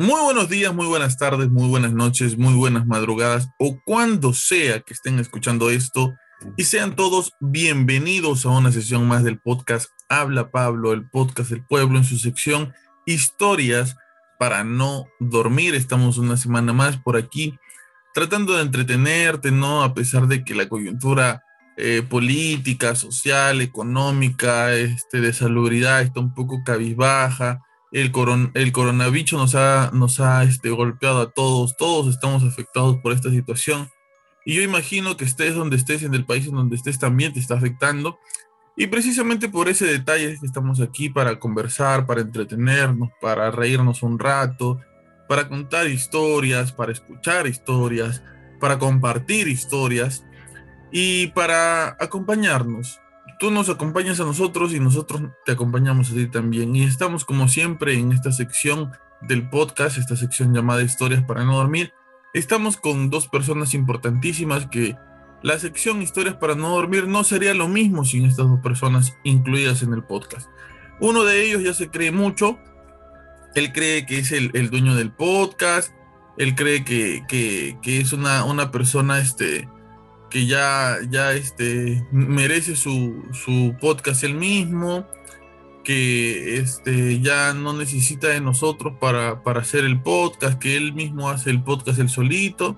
Muy buenos días, muy buenas tardes, muy buenas noches, muy buenas madrugadas o cuando sea que estén escuchando esto y sean todos bienvenidos a una sesión más del podcast Habla Pablo, el podcast del pueblo en su sección Historias para no dormir. Estamos una semana más por aquí tratando de entretenerte, ¿no? A pesar de que la coyuntura eh, política, social, económica, este, de salubridad está un poco cabizbaja el, el coronavirus nos ha, nos ha este, golpeado a todos, todos estamos afectados por esta situación. Y yo imagino que estés donde estés, en el país en donde estés, también te está afectando. Y precisamente por ese detalle estamos aquí para conversar, para entretenernos, para reírnos un rato, para contar historias, para escuchar historias, para compartir historias y para acompañarnos tú nos acompañas a nosotros y nosotros te acompañamos a ti también. Y estamos como siempre en esta sección del podcast, esta sección llamada Historias para no dormir. Estamos con dos personas importantísimas que la sección Historias para no dormir no sería lo mismo sin estas dos personas incluidas en el podcast. Uno de ellos ya se cree mucho, él cree que es el, dueño del podcast, él cree que, que, es una, una persona este, que ya, ya este, merece su, su podcast él mismo, que este, ya no necesita de nosotros para, para, hacer el podcast, que él mismo hace el podcast él solito.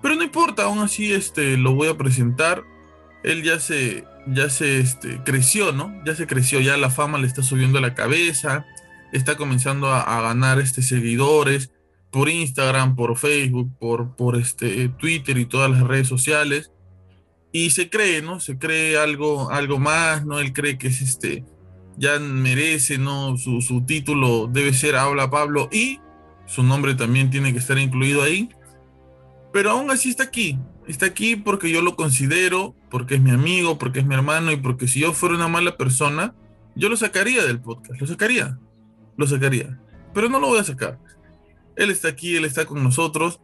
Pero no importa, aún así este, lo voy a presentar. Él ya se, ya se este, creció, ¿no? Ya se creció, ya la fama le está subiendo a la cabeza, está comenzando a, a ganar este, seguidores por Instagram, por Facebook, por, por este, Twitter y todas las redes sociales. Y se cree, ¿no? Se cree algo, algo más, ¿no? Él cree que es este, ya merece, ¿no? Su, su título debe ser Habla Pablo y su nombre también tiene que estar incluido ahí. Pero aún así está aquí. Está aquí porque yo lo considero, porque es mi amigo, porque es mi hermano y porque si yo fuera una mala persona, yo lo sacaría del podcast, lo sacaría, lo sacaría. Pero no lo voy a sacar. Él está aquí, él está con nosotros,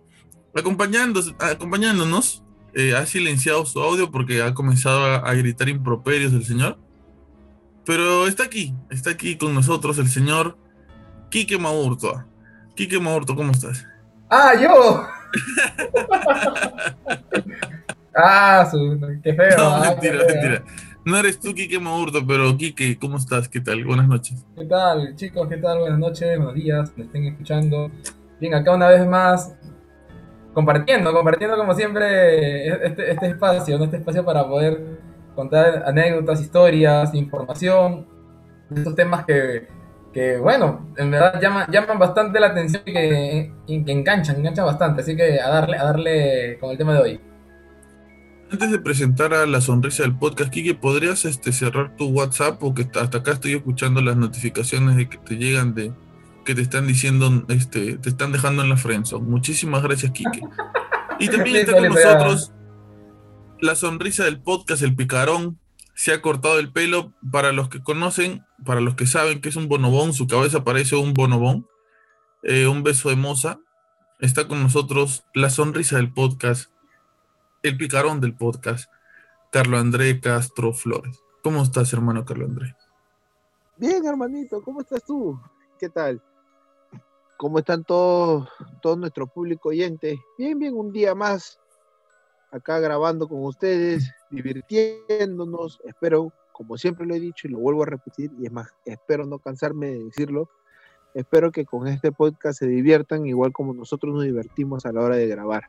acompañándonos, acompañándonos eh, ha silenciado su audio porque ha comenzado a, gritar improperios el señor. Pero está aquí, está aquí con nosotros el señor Quique Maurto. Quique Maurto, ¿cómo estás? ¡Ah, yo! ah, qué feo. No, ah, mentira, mentira. No eres tú, Quique Maurto, pero Quique, ¿cómo estás? ¿Qué tal? Buenas noches. ¿Qué tal, chicos? ¿Qué tal? Buenas noches, buenos días, me estén escuchando. Bien, acá una vez más, compartiendo, compartiendo como siempre este, este espacio, este espacio para poder contar anécdotas, historias, información, estos temas que, que bueno, en verdad llaman, llaman bastante la atención y que, que enganchan, enganchan bastante, así que a darle, a darle con el tema de hoy. Antes de presentar a la sonrisa del podcast, Kike, ¿podrías este, cerrar tu WhatsApp? Porque hasta acá estoy escuchando las notificaciones de que te llegan de, que te están diciendo, este, te están dejando en la friendzone. Muchísimas gracias, Kike. Y también está con nosotros la sonrisa del podcast, el picarón. Se ha cortado el pelo. Para los que conocen, para los que saben que es un bonobón, su cabeza parece un bonobón. Eh, un beso de moza. Está con nosotros la sonrisa del podcast, el picarón del podcast, Carlo André Castro Flores. ¿Cómo estás, hermano Carlo André? Bien, hermanito, ¿cómo estás tú? ¿Qué tal? ¿Cómo están todos, todo nuestro público oyente? Bien, bien, un día más acá grabando con ustedes, divirtiéndonos. Espero, como siempre lo he dicho y lo vuelvo a repetir, y es más, espero no cansarme de decirlo. Espero que con este podcast se diviertan igual como nosotros nos divertimos a la hora de grabar.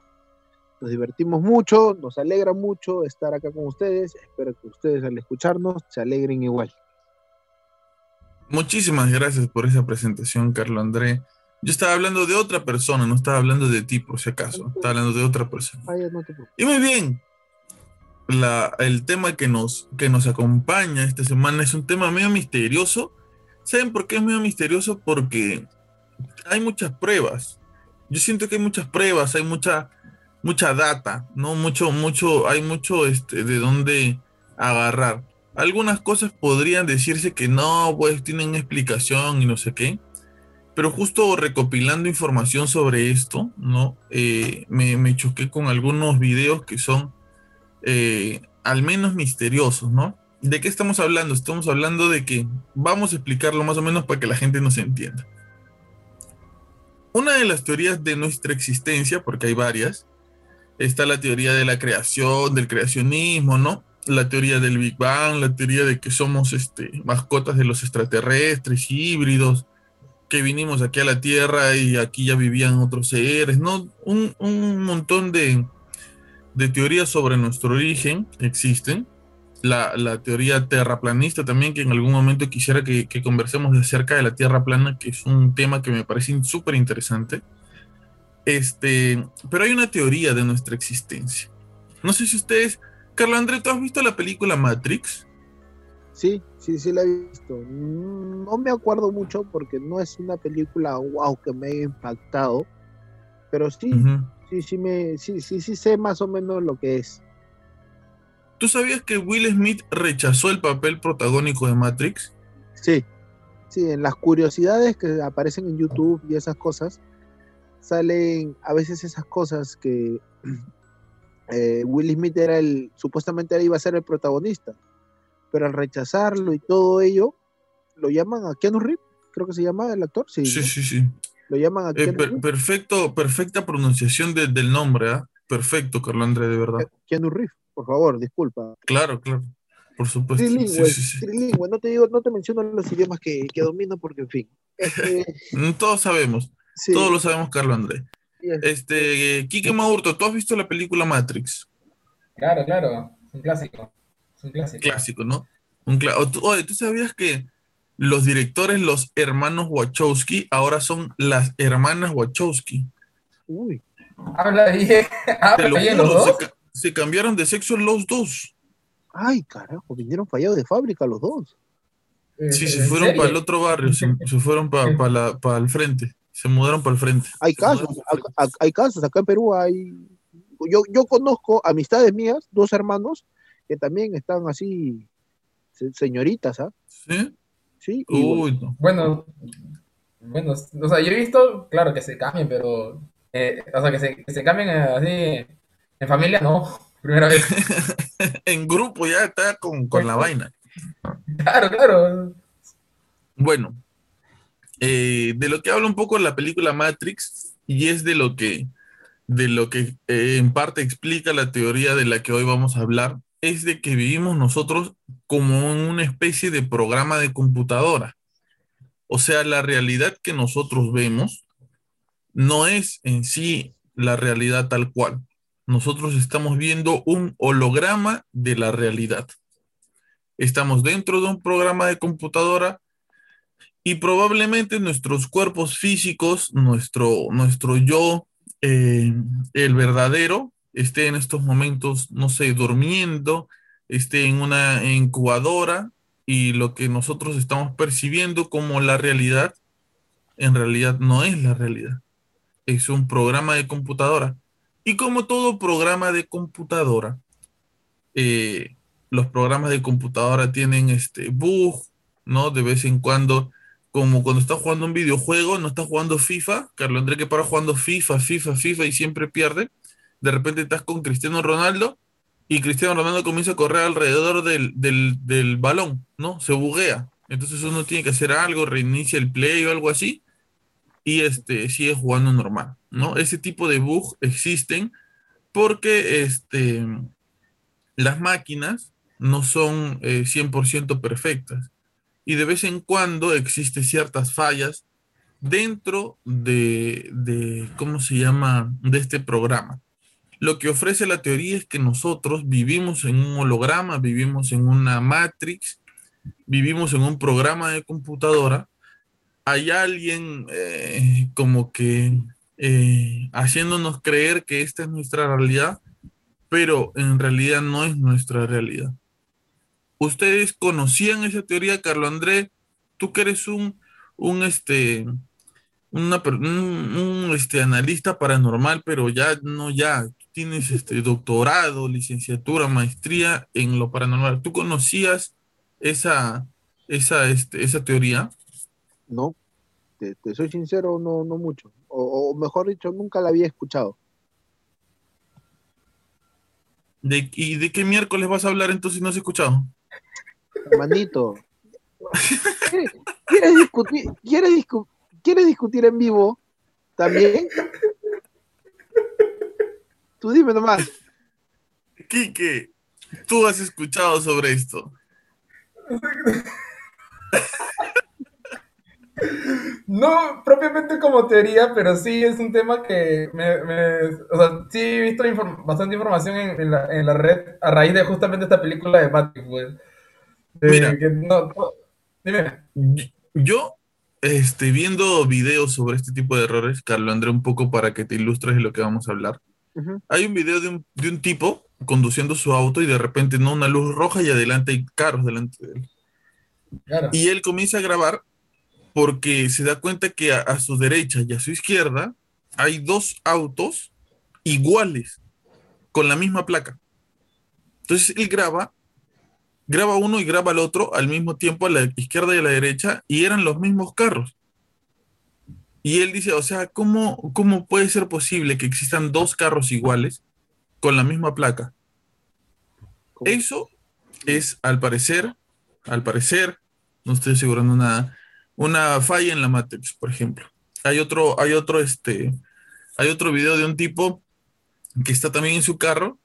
Nos divertimos mucho, nos alegra mucho estar acá con ustedes. Espero que ustedes al escucharnos se alegren igual. Muchísimas gracias por esa presentación, Carlos André. Yo estaba hablando de otra persona, no estaba hablando de ti, por si acaso. Estaba hablando de otra persona. Y muy bien. el tema que nos, que nos acompaña esta semana es un tema medio misterioso. ¿Saben por qué es medio misterioso? Porque hay muchas pruebas. Yo siento que hay muchas pruebas, hay mucha, mucha data, ¿no? Mucho, mucho, hay mucho este, de dónde agarrar. Algunas cosas podrían decirse que no, pues tienen explicación y no sé qué. Pero justo recopilando información sobre esto, ¿no? Eh, me, choqué con algunos videos que son eh, al menos misteriosos, ¿no? ¿De qué estamos hablando? Estamos hablando de que vamos a explicarlo más o menos para que la gente nos entienda. una de las teorías de nuestra existencia, porque hay varias, está la teoría de la creación, del creacionismo, ¿no? La teoría del Big Bang, la teoría de que somos este, mascotas de los extraterrestres, híbridos, que vinimos aquí a la Tierra y aquí ya vivían otros seres, ¿no? Un, un montón de, de teorías sobre nuestro origen existen. La, la, teoría terraplanista también, que en algún momento quisiera que, que, conversemos acerca de la Tierra plana, que es un tema que me parece súper interesante. Este, pero hay una teoría de nuestra existencia. No sé si ustedes, Carlos André, ¿tú has visto la película Matrix? Sí, sí, sí la he visto. No me acuerdo mucho porque no es una película wow que me haya impactado, pero sí, uh -huh. sí, sí, me, sí, sí, sí sé más o menos lo que es. ¿Tú sabías que Will Smith rechazó el papel protagónico de Matrix? Sí, sí, en las curiosidades que aparecen en YouTube y esas cosas, salen a veces esas cosas que eh, Will Smith era el, supuestamente iba a ser el protagonista, pero al rechazarlo y todo ello, lo llaman a Keanu Reeves, creo que se llama el actor, sí. Sí, ¿no? sí, sí. Lo llaman a Eh, Keanu per- Reeves. perfecto, perfecta pronunciación de- del nombre, ¿ah? Perfecto, Carlos André, de verdad. Keanu Reeves, por favor, disculpa. Claro, claro. Por supuesto. Trilingüe, sí, sí. trilingüe, no te digo, no te menciono los idiomas que, que domino porque en fin. Este, Todos sabemos, sí, todos lo sabemos, Carlos André. y es- Este, eh, Quique Maurto, ¿tú has visto la película Matrix? Claro, claro, es un clásico. Un clásico. Clásico, ¿no? Un Oye, ¿tú sabías que los directores, los hermanos Wachowski, ahora son las hermanas Wachowski? uy, Habla bien, habla lo bien los se, dos. se cambiaron de sexo los dos. ay, carajo, vinieron fallados de fábrica los dos. Sí, ¿En se fueron serio? para el otro barrio, se, se fueron para el frente, se mudaron para el frente. Hay casos, ac- hay casos, acá en Perú hay, yo, yo conozco amistades mías, dos hermanos, que también están así, se- señoritas, ¿ah? ¿Sí? Sí, y Uy, no. Bueno, bueno, o sea, yo he visto, claro, que se cambien, pero, eh, o sea, que se, que se cambien eh, así, en familia, no, primera vez. en grupo ya está con, con la vaina. Claro, claro. Bueno, eh, de lo que habla un poco la película Matrix y es de lo que, de lo que eh, en parte explica la teoría de la que hoy vamos a hablar, es de que vivimos nosotros como en una especie de programa de computadora. O sea, la realidad que nosotros vemos no es en sí la realidad tal cual. Nosotros estamos viendo un holograma de la realidad. Estamos dentro de un programa de computadora y probablemente nuestros cuerpos físicos, nuestro, nuestro yo, eh, el verdadero, esté en estos momentos, no sé, durmiendo, esté en una incubadora y lo que nosotros estamos percibiendo como la realidad, en realidad no es la realidad. Es un programa de computadora. Y como todo programa de computadora, eh, los programas de computadora tienen este bug, ¿no? De vez en cuando, como cuando estás jugando un videojuego, no estás jugando FIFA, Carlos André que para jugando FIFA, FIFA, FIFA y siempre pierde. De repente estás con Cristiano Ronaldo y Cristiano Ronaldo comienza a correr alrededor del, del, del balón, ¿no? Se buguea. Entonces uno tiene que hacer algo, reinicia el play o algo así y este sigue jugando normal, ¿no? Ese tipo de bug existen porque este, las máquinas no son eh, 100% perfectas y de vez en cuando existen ciertas fallas dentro de, de, ¿cómo se llama?, de este programa. Lo que ofrece la teoría es que nosotros vivimos en un holograma, vivimos en una matrix, vivimos en un programa de computadora. Hay alguien eh, como que eh, haciéndonos creer que esta es nuestra realidad, pero en realidad no es nuestra realidad. ¿Ustedes conocían esa teoría, Carlos André? Tú que eres un, un, este, un, este, analista paranormal, pero ya no ya, tienes este, doctorado, licenciatura, maestría en lo paranormal. ¿Tú conocías esa, esa, este, esa teoría? no, te, te soy sincero, no, no mucho. O, o mejor dicho, nunca la había escuchado. ¿De, ¿Y de qué miércoles vas a hablar entonces si no has escuchado? Hermanito, ¿quieres, quieres discutir, quieres, discu- quieres discutir en vivo? ¿También? Tú dime nomás. Quique, tú has escuchado sobre esto. No propiamente como teoría, pero sí es un tema que me, o sea, sí he visto bastante información en, la, red a raíz de justamente esta película de Patrick, pues. Mira, dime. Yo, este, viendo videos sobre este tipo de errores, Carlos André, un poco para que te ilustres de lo que vamos a hablar. Hay un video de un, de un tipo conduciendo su auto y de repente no una luz roja y adelante hay carros delante de él. Y él comienza a grabar porque se da cuenta que a, su derecha y a su izquierda hay dos autos iguales, con la misma placa. Entonces él graba, graba uno y graba el otro al mismo tiempo a la izquierda y a la derecha y eran los mismos carros. Y él dice, o sea, ¿cómo, cómo puede ser posible que existan dos carros iguales con la misma placa? Eso es, al parecer, al parecer, no estoy asegurando nada, una falla en la Matrix, por ejemplo. Hay otro, hay otro, este, hay otro video de un tipo que está también en su carro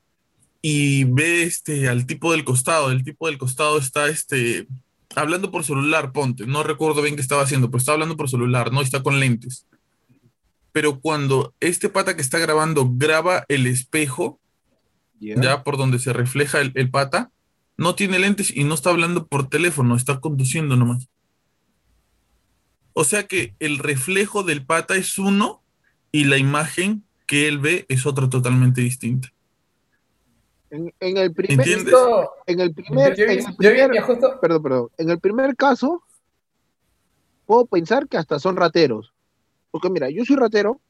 y ve este al tipo del costado. El tipo del costado está este hablando por celular, ponte. No recuerdo bien qué estaba haciendo, pero está hablando por celular, no está con lentes. Pero cuando este pata que está grabando graba el espejo, ya por donde se refleja el, el pata, no tiene lentes y no está hablando por teléfono, está conduciendo nomás. O sea que el reflejo del pata es uno y la imagen que él ve es otra totalmente distinta. En, el primer, en el primer, perdón, perdón, en el primer caso, puedo pensar que hasta son rateros. Porque mira, yo soy ratero,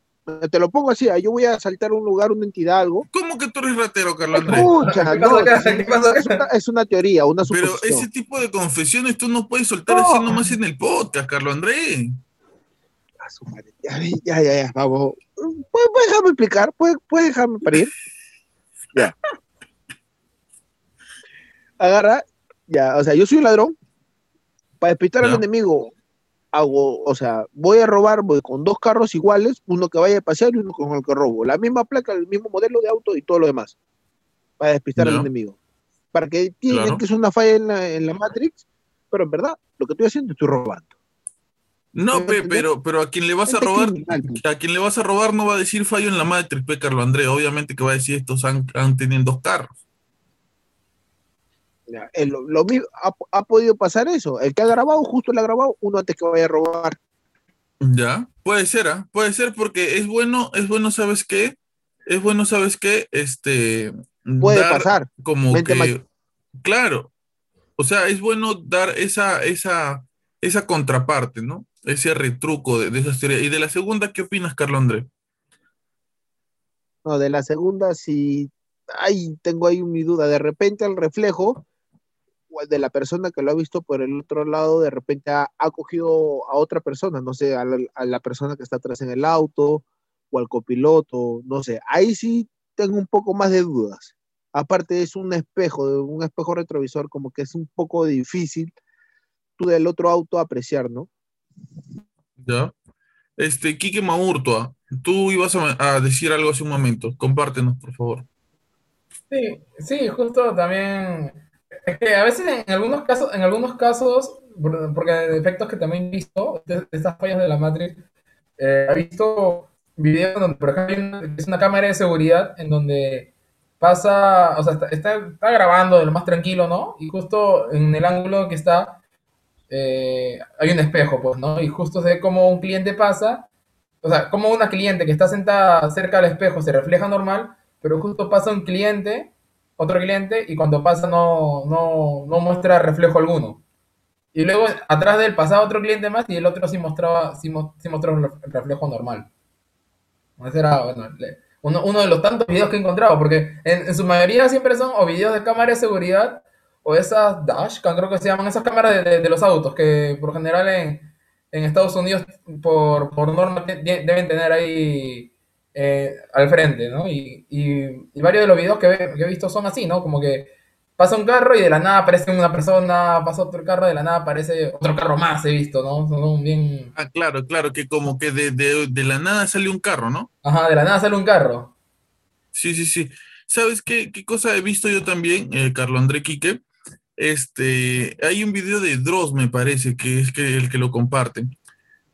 te lo pongo así, yo voy a saltar un lugar, una entidad, algo. ¿Cómo que tú eres ratero, Carlos Andrés? es, una, teoría, una suposición. Pero ese tipo de confesiones tú no puedes soltar así nomás en el podcast, Carlos Andrés. Ya, ya, ya, ya, vamos. ¿Puedes, dejarme explicar? ¿Puedes, dejarme parir? Ya. Agarra, ya, o sea, yo soy un ladrón. Para despistar al enemigo, hago, o sea, voy a robar voy con dos carros iguales, uno que vaya a pasear y uno con el que robo. La misma placa, el mismo modelo de auto y todo lo demás. Para despistar al enemigo. Para que tienen que es una falla en la, en la Matrix, pero en verdad, lo que estoy haciendo estoy robando. No, pero, pero a quien le vas a robar, a quien le vas a robar no va a decir fallo en la Matrix, pe Carlos André. Obviamente que va a decir estos han, han tenido dos carros. Lo, mismo, ha, podido pasar eso. El que ha grabado, justo le ha grabado uno antes que vaya a robar. Ya, puede ser, ¿ah? puede ser porque es bueno, es bueno, ¿sabes qué? Es bueno, ¿sabes qué? Este. Puede pasar. Como que. Claro. O sea, es bueno dar esa, esa, esa contraparte, ¿no? ese retruco de, de esa historia. ¿Y de la segunda qué opinas, Carlos André? No, de la segunda sí, ay, tengo ahí mi duda. De repente el reflejo de la persona que lo ha visto por el otro lado, de repente ha, cogido a otra persona, no sé, a la, persona que está atrás en el auto o al copiloto, no sé. Ahí sí tengo un poco más de dudas. Aparte es un espejo, un espejo retrovisor, como que es un poco difícil tú del otro auto apreciar, ¿no? Ya. Este, Quique Maurtua, tú ibas a, decir algo hace un momento. Compártenos, por favor. Sí, sí, justo también. A veces en algunos casos, en algunos casos, porque de efectos que también he visto, de, estas fallas de la Matrix, eh, he visto videos donde, por ejemplo, es una cámara de seguridad en donde pasa, o sea, está, está, está grabando de lo más tranquilo, ¿no? Y justo en el ángulo que está, eh, hay un espejo, pues, ¿no? Y justo se ve como un cliente pasa, o sea, como una cliente que está sentada cerca del espejo se refleja normal, pero justo pasa un cliente, otro cliente, y cuando pasa no, no, no muestra reflejo alguno. Y luego atrás de él pasaba otro cliente más y el otro sí mostraba, sí, mostraba el reflejo normal. Ese era, bueno, uno, de los tantos videos que he encontrado, porque en, en, su mayoría siempre son o videos de cámara de seguridad o esas dashcam, creo que se llaman, esas cámaras de, los autos, que por general en, Estados Unidos, por, por norma, deben tener ahí eh, al frente, ¿no? Y, varios de los videos que, he visto son así, ¿no? Como que pasa un carro y de la nada aparece una persona, pasa otro carro, de la nada aparece otro carro más, he visto, ¿no? Son bien... Ah, claro, claro, que como que de, de, de la nada sale un carro, ¿no? Ajá, de la nada sale un carro. Sí, sí, sí. ¿Sabes qué, qué cosa he visto yo también, eh, Carlos André Quique? Este, hay un video de Dross, me parece, que es que el que lo comparte.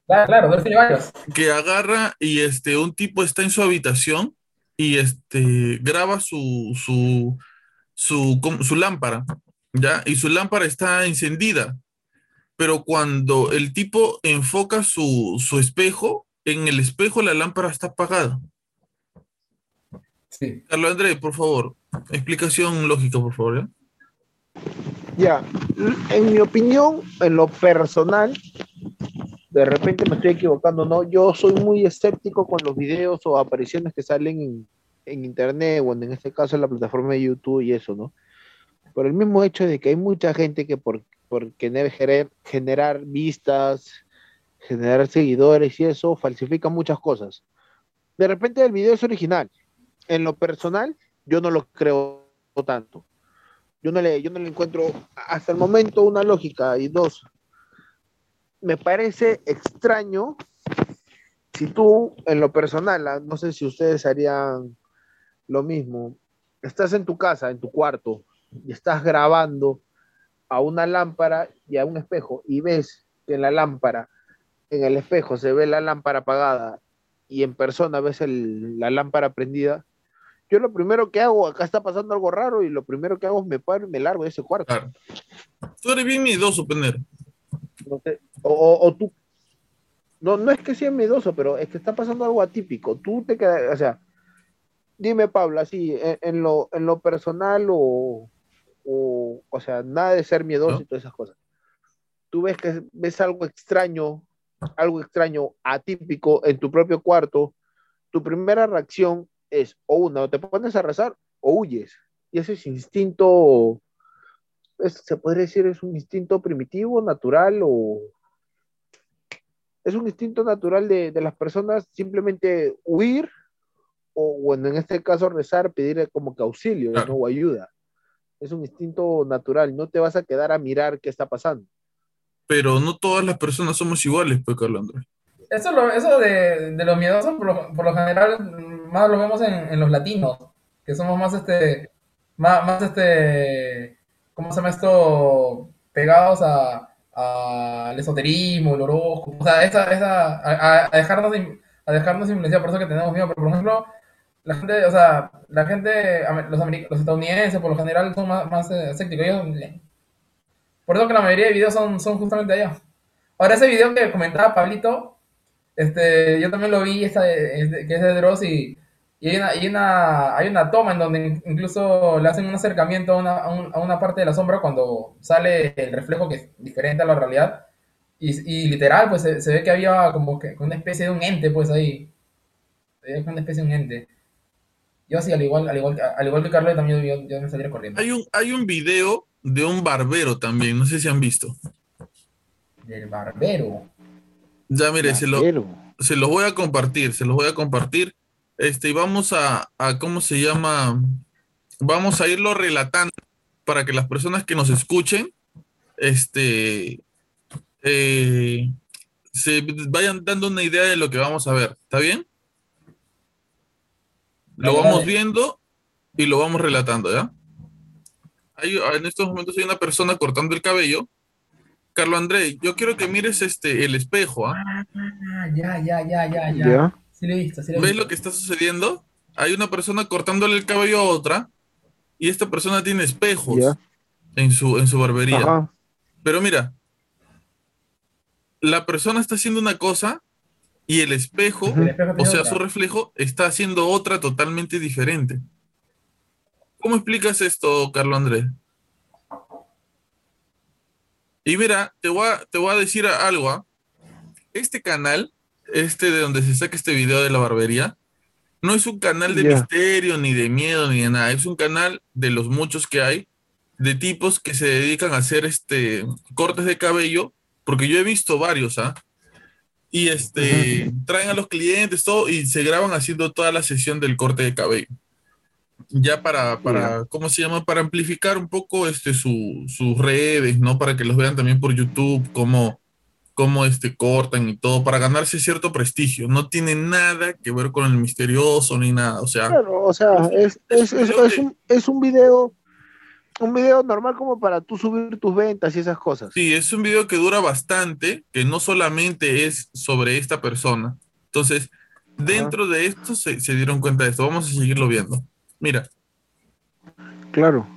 Claro. Que agarra y este, un tipo está en su habitación y este, graba su, su, su, su lámpara, ¿ya? Y su lámpara está encendida. Pero cuando el tipo enfoca su, su espejo, en el espejo la lámpara está apagada. Sí. Carlos André, por favor, explicación lógica, por favor, ¿ya? Ya, en mi opinión, en lo personal, de repente me estoy equivocando, ¿no? Yo soy muy escéptico con los videos o apariciones que salen en, internet o en, este caso en la plataforma de YouTube y eso, ¿no? Por el mismo hecho de que hay mucha gente que por, por querer gener- generar vistas, generar seguidores y eso, falsifica muchas cosas. De repente el video es original. En lo personal, yo no lo creo tanto yo no le, yo no le encuentro hasta el momento una lógica. Y dos, me parece extraño si tú, en lo personal, ah, no sé si ustedes harían lo mismo, estás en tu casa, en tu cuarto, y estás grabando a una lámpara y a un espejo, y ves que en la lámpara, en el espejo se ve la lámpara apagada y en persona ves la lámpara prendida, yo lo primero que hago, acá está pasando algo raro y lo primero que hago es me paro y me largo de ese cuarto. Claro. Tú eres bien miedoso. No sé, o, tú, no, no es que sea miedoso, pero es que está pasando algo atípico. Tú te quedas, o sea, dime, Pablo, así, en, en lo, en lo personal o, o, o sea, nada de ser miedoso ¿No? y todas esas cosas. Tú ves que ves algo extraño, algo extraño, atípico en tu propio cuarto, tu primera reacción es o una, o te pones a rezar o huyes. Y ese es instinto, es- se podría decir, es un instinto primitivo, natural o es un instinto natural de, de las personas simplemente huir o bueno, en este caso rezar, pedir como que auxilio Claro. ¿no? o ayuda. Es un instinto natural, no te vas a quedar a mirar qué está pasando. Pero no todas las personas somos iguales, pues, Carlos Andrés. Eso, lo- eso de, de los miedosos, por lo, por lo general, más lo vemos en, en los latinos, que somos más, este, más, más, este, ¿cómo se llama esto? Pegados a, al esoterismo, el horóscopo, o sea, esa, esa, a, dejarnos, a dejarnos influenciar, por eso que tenemos miedo, pero por ejemplo, la gente, o sea, la gente, los, los estadounidenses por lo general son más, más eh, escépticos, por eso que la mayoría de videos son, son justamente allá. Ahora, ese video que comentaba Pablito, este, yo también lo vi, esa, este, que es de Dross, y, y hay, una, hay, una, hay una toma en donde incluso le hacen un acercamiento a una, a un- a una parte de la sombra cuando sale el reflejo que es diferente a la realidad. Y, y literal, pues se, se ve que había como que una especie de un ente, pues ahí. Se ve que una especie de un ente. Yo sí, al igual, al igual, que- al igual que Carlos, también yo, yo me saldría corriendo. Hay un, hay un video de un barbero también, no sé si han visto. Del barbero. Ya, mire, se lo, se los voy a compartir, se los voy a compartir. Este, y vamos a, a, ¿cómo se llama? Vamos a irlo relatando para que las personas que nos escuchen, este, eh, se vayan dando una idea de lo que vamos a ver. ¿Está bien? Lo vamos viendo y lo vamos relatando, ¿ya? Hay- en estos momentos hay una persona cortando el cabello. Carlos André, yo quiero que mires este, el espejo, ¿ah? Ah, ya, ya, ya, ya, ya. ¿ya? Sí lo he visto, sí lo he ¿Ves visto. lo que está sucediendo? Hay una persona cortándole el cabello a otra y esta persona tiene espejos en su, en su barbería. Ajá. Pero mira, la persona está haciendo una cosa y el espejo, Ujú. El espejo o sea, otra. su reflejo, está haciendo otra totalmente diferente. ¿Cómo explicas esto, Carlos Andrés? Y mira, te voy a, te voy a decir algo. ¿ah? Este canal, este de donde se saca este video de la barbería, no es un canal de Ya. misterio, ni de miedo, ni de nada. Es un canal de los muchos que hay, de tipos que se dedican a hacer este cortes de cabello, porque yo he visto varios, ¿ah? Y este traen a los clientes todo y se graban haciendo toda la sesión del corte de cabello. ya para, para ¿cómo se llama? Para amplificar un poco este, su, sus redes, ¿no? Para que los vean también por YouTube, cómo, cómo este, cortan y todo, para ganarse cierto prestigio. No tiene nada que ver con el misterioso ni nada, o sea... Claro, o sea, es, es, es, es un, es un video un video normal como para tú subir tus ventas y esas cosas. Sí, es un video que dura bastante, que no solamente es sobre esta persona. Entonces, dentro de esto se, se, dieron cuenta de esto. Vamos a seguirlo viendo. Mira. Claro.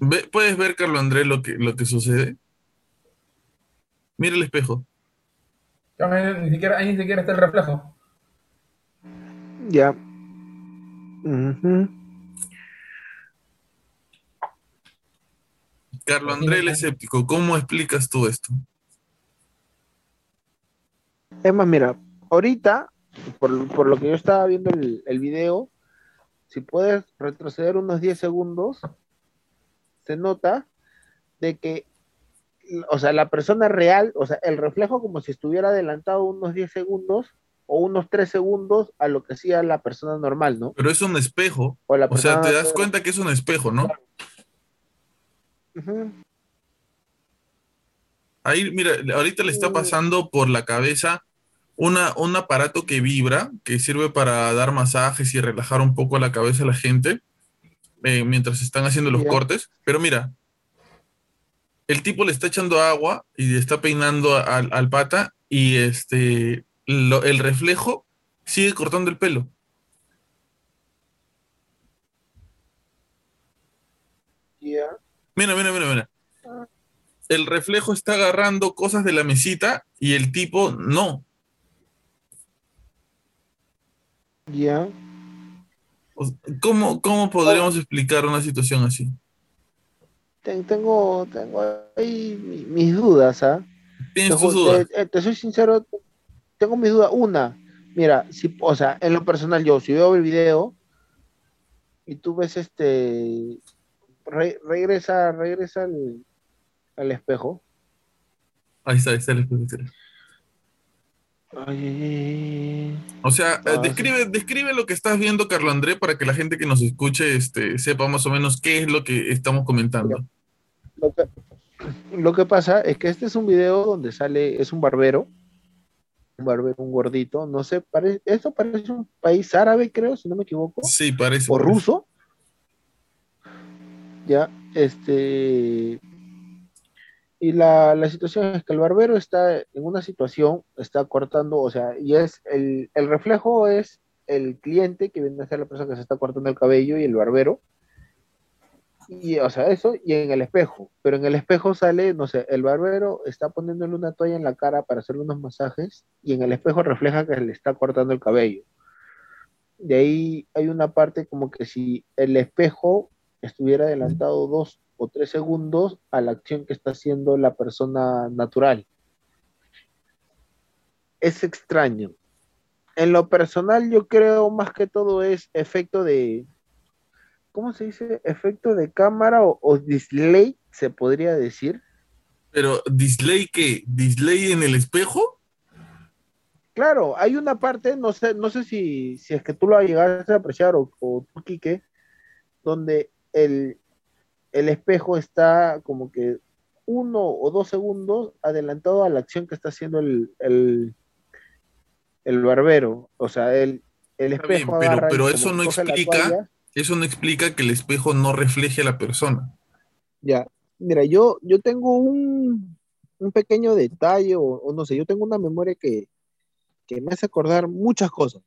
Ve, ¿Puedes ver, Carlos Andrés, lo que, lo que sucede? Mira el espejo. Ahí ni siquiera, ahí ni siquiera está el reflejo. Ya. Uh -huh. Carlos Andrés el escéptico, ¿cómo explicas tú esto? Es más, mira, ahorita, por, por lo que yo estaba viendo el, el, video, si puedes retroceder unos 10 segundos, se nota de que, o sea, la persona real, o sea, el reflejo como si estuviera adelantado unos 10 segundos o unos 3 segundos a lo que hacía la persona normal, ¿no? Pero es un espejo. O, o sea, te das cuenta que es un espejo, ¿no? Uh -huh. Ahí, mira, ahorita le está pasando por la cabeza una, un aparato que vibra, que sirve para dar masajes y relajar un poco la cabeza a la gente eh, mientras están haciendo los yeah. cortes. Pero mira, el tipo le está echando agua y le está peinando al, al pata y este, lo, el reflejo sigue cortando el pelo. Yeah. Mira, mira, mira, mira. El reflejo está agarrando cosas de la mesita y el tipo no. Ya. ¿Cómo, ¿Cómo podríamos explicar una situación así? Tengo, tengo ahí mis dudas, ¿ah? ¿Tienes tus dudas? Te, te, soy sincero, tengo mis dudas. Una, mira, si, o sea, en lo personal yo, si veo el video y tú ves este, re, regresa, regresa al, al, espejo. Ahí está, ahí está el espejo. Ay, o sea, ah, describe, sí. describe lo que estás viendo, Carlos André, para que la gente que nos escuche este, sepa más o menos qué es lo que estamos comentando. Lo que, lo que pasa es que este es un video donde sale, es un barbero, un barbero, un gordito, no sé, parece, esto parece un país árabe, creo, si no me equivoco. Sí, parece. O ruso. Ya, este, y la, la, situación es que el barbero está en una situación, está cortando, o sea, y es el, el, reflejo es el cliente que viene a ser la persona que se está cortando el cabello y el barbero. Y, o sea, eso, y en el espejo. Pero en el espejo sale, no sé, el barbero está poniéndole una toalla en la cara para hacerle unos masajes y en el espejo refleja que le está cortando el cabello. De ahí hay una parte como que si el espejo estuviera adelantado dos o tres segundos a la acción que está haciendo la persona natural. Es extraño. En lo personal yo creo más que todo es efecto de, ¿cómo se dice? Efecto de cámara o, o display, se podría decir. Pero display qué? ¿Display en el espejo? Claro, hay una parte, no sé, no sé si, si es que tú lo llegaste a apreciar o, o tú, Quique, donde el, el espejo está como que uno o dos segundos adelantado a la acción que está haciendo el, el, el barbero. O sea, el, el espejo. Bien, pero, pero eso no explica, eso no explica que el espejo no refleje a la persona. Ya, mira, yo, yo tengo un, un pequeño detalle, o, o, no sé, yo tengo una memoria que, que me hace acordar muchas cosas.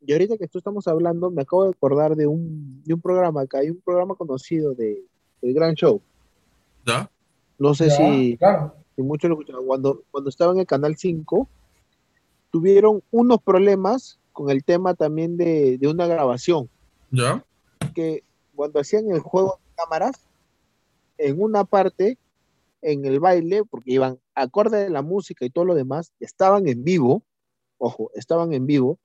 Y ahorita que tú estamos hablando, me acabo de acordar de un, de un programa, que hay un programa conocido de, el gran show. ¿Ya? No sé ya, si, claro. si muchos lo escucharon. Cuando, cuando estaba en el Canal 5, tuvieron unos problemas con el tema también de, de una grabación. Que cuando hacían el juego de cámaras, en una parte, en el baile, porque iban acorde de la música y todo lo demás, estaban en vivo, ojo, estaban en vivo.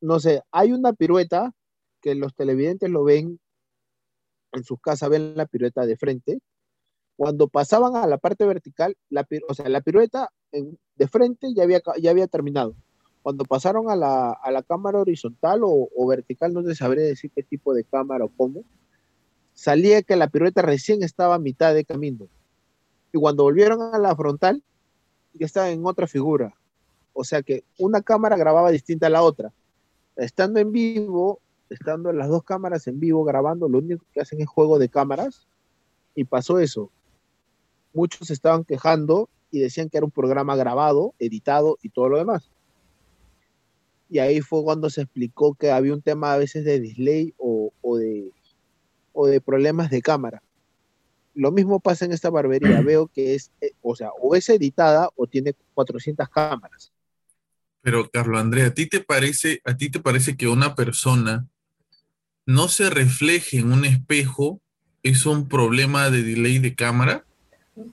No sé, hay una pirueta que los televidentes lo ven en sus casas ven la pirueta de frente. Cuando pasaban a la parte vertical, la, o sea, la pirueta de frente ya había, ya había terminado. Cuando pasaron a la, a la cámara horizontal o, o, vertical, no te sabré decir qué tipo de cámara o cómo, salía que la pirueta recién estaba a mitad de camino. Y cuando volvieron a la frontal, ya estaba en otra figura. O sea que una cámara grababa distinta a la otra. Estando en vivo, estando las dos cámaras en vivo grabando, lo único que hacen es juego de cámaras. Y pasó eso. Muchos estaban quejando y decían que era un programa grabado, editado y todo lo demás. Y ahí fue cuando se explicó que había un tema a veces de delay o, o de, o de problemas de cámara. Lo mismo pasa en esta barbería. Veo que es, eh, o sea, o es editada o tiene 400 cámaras. Pero, Carlos Andrea, ¿a ti te parece, a ti te parece que una persona no se refleje en un espejo es un problema de delay de cámara?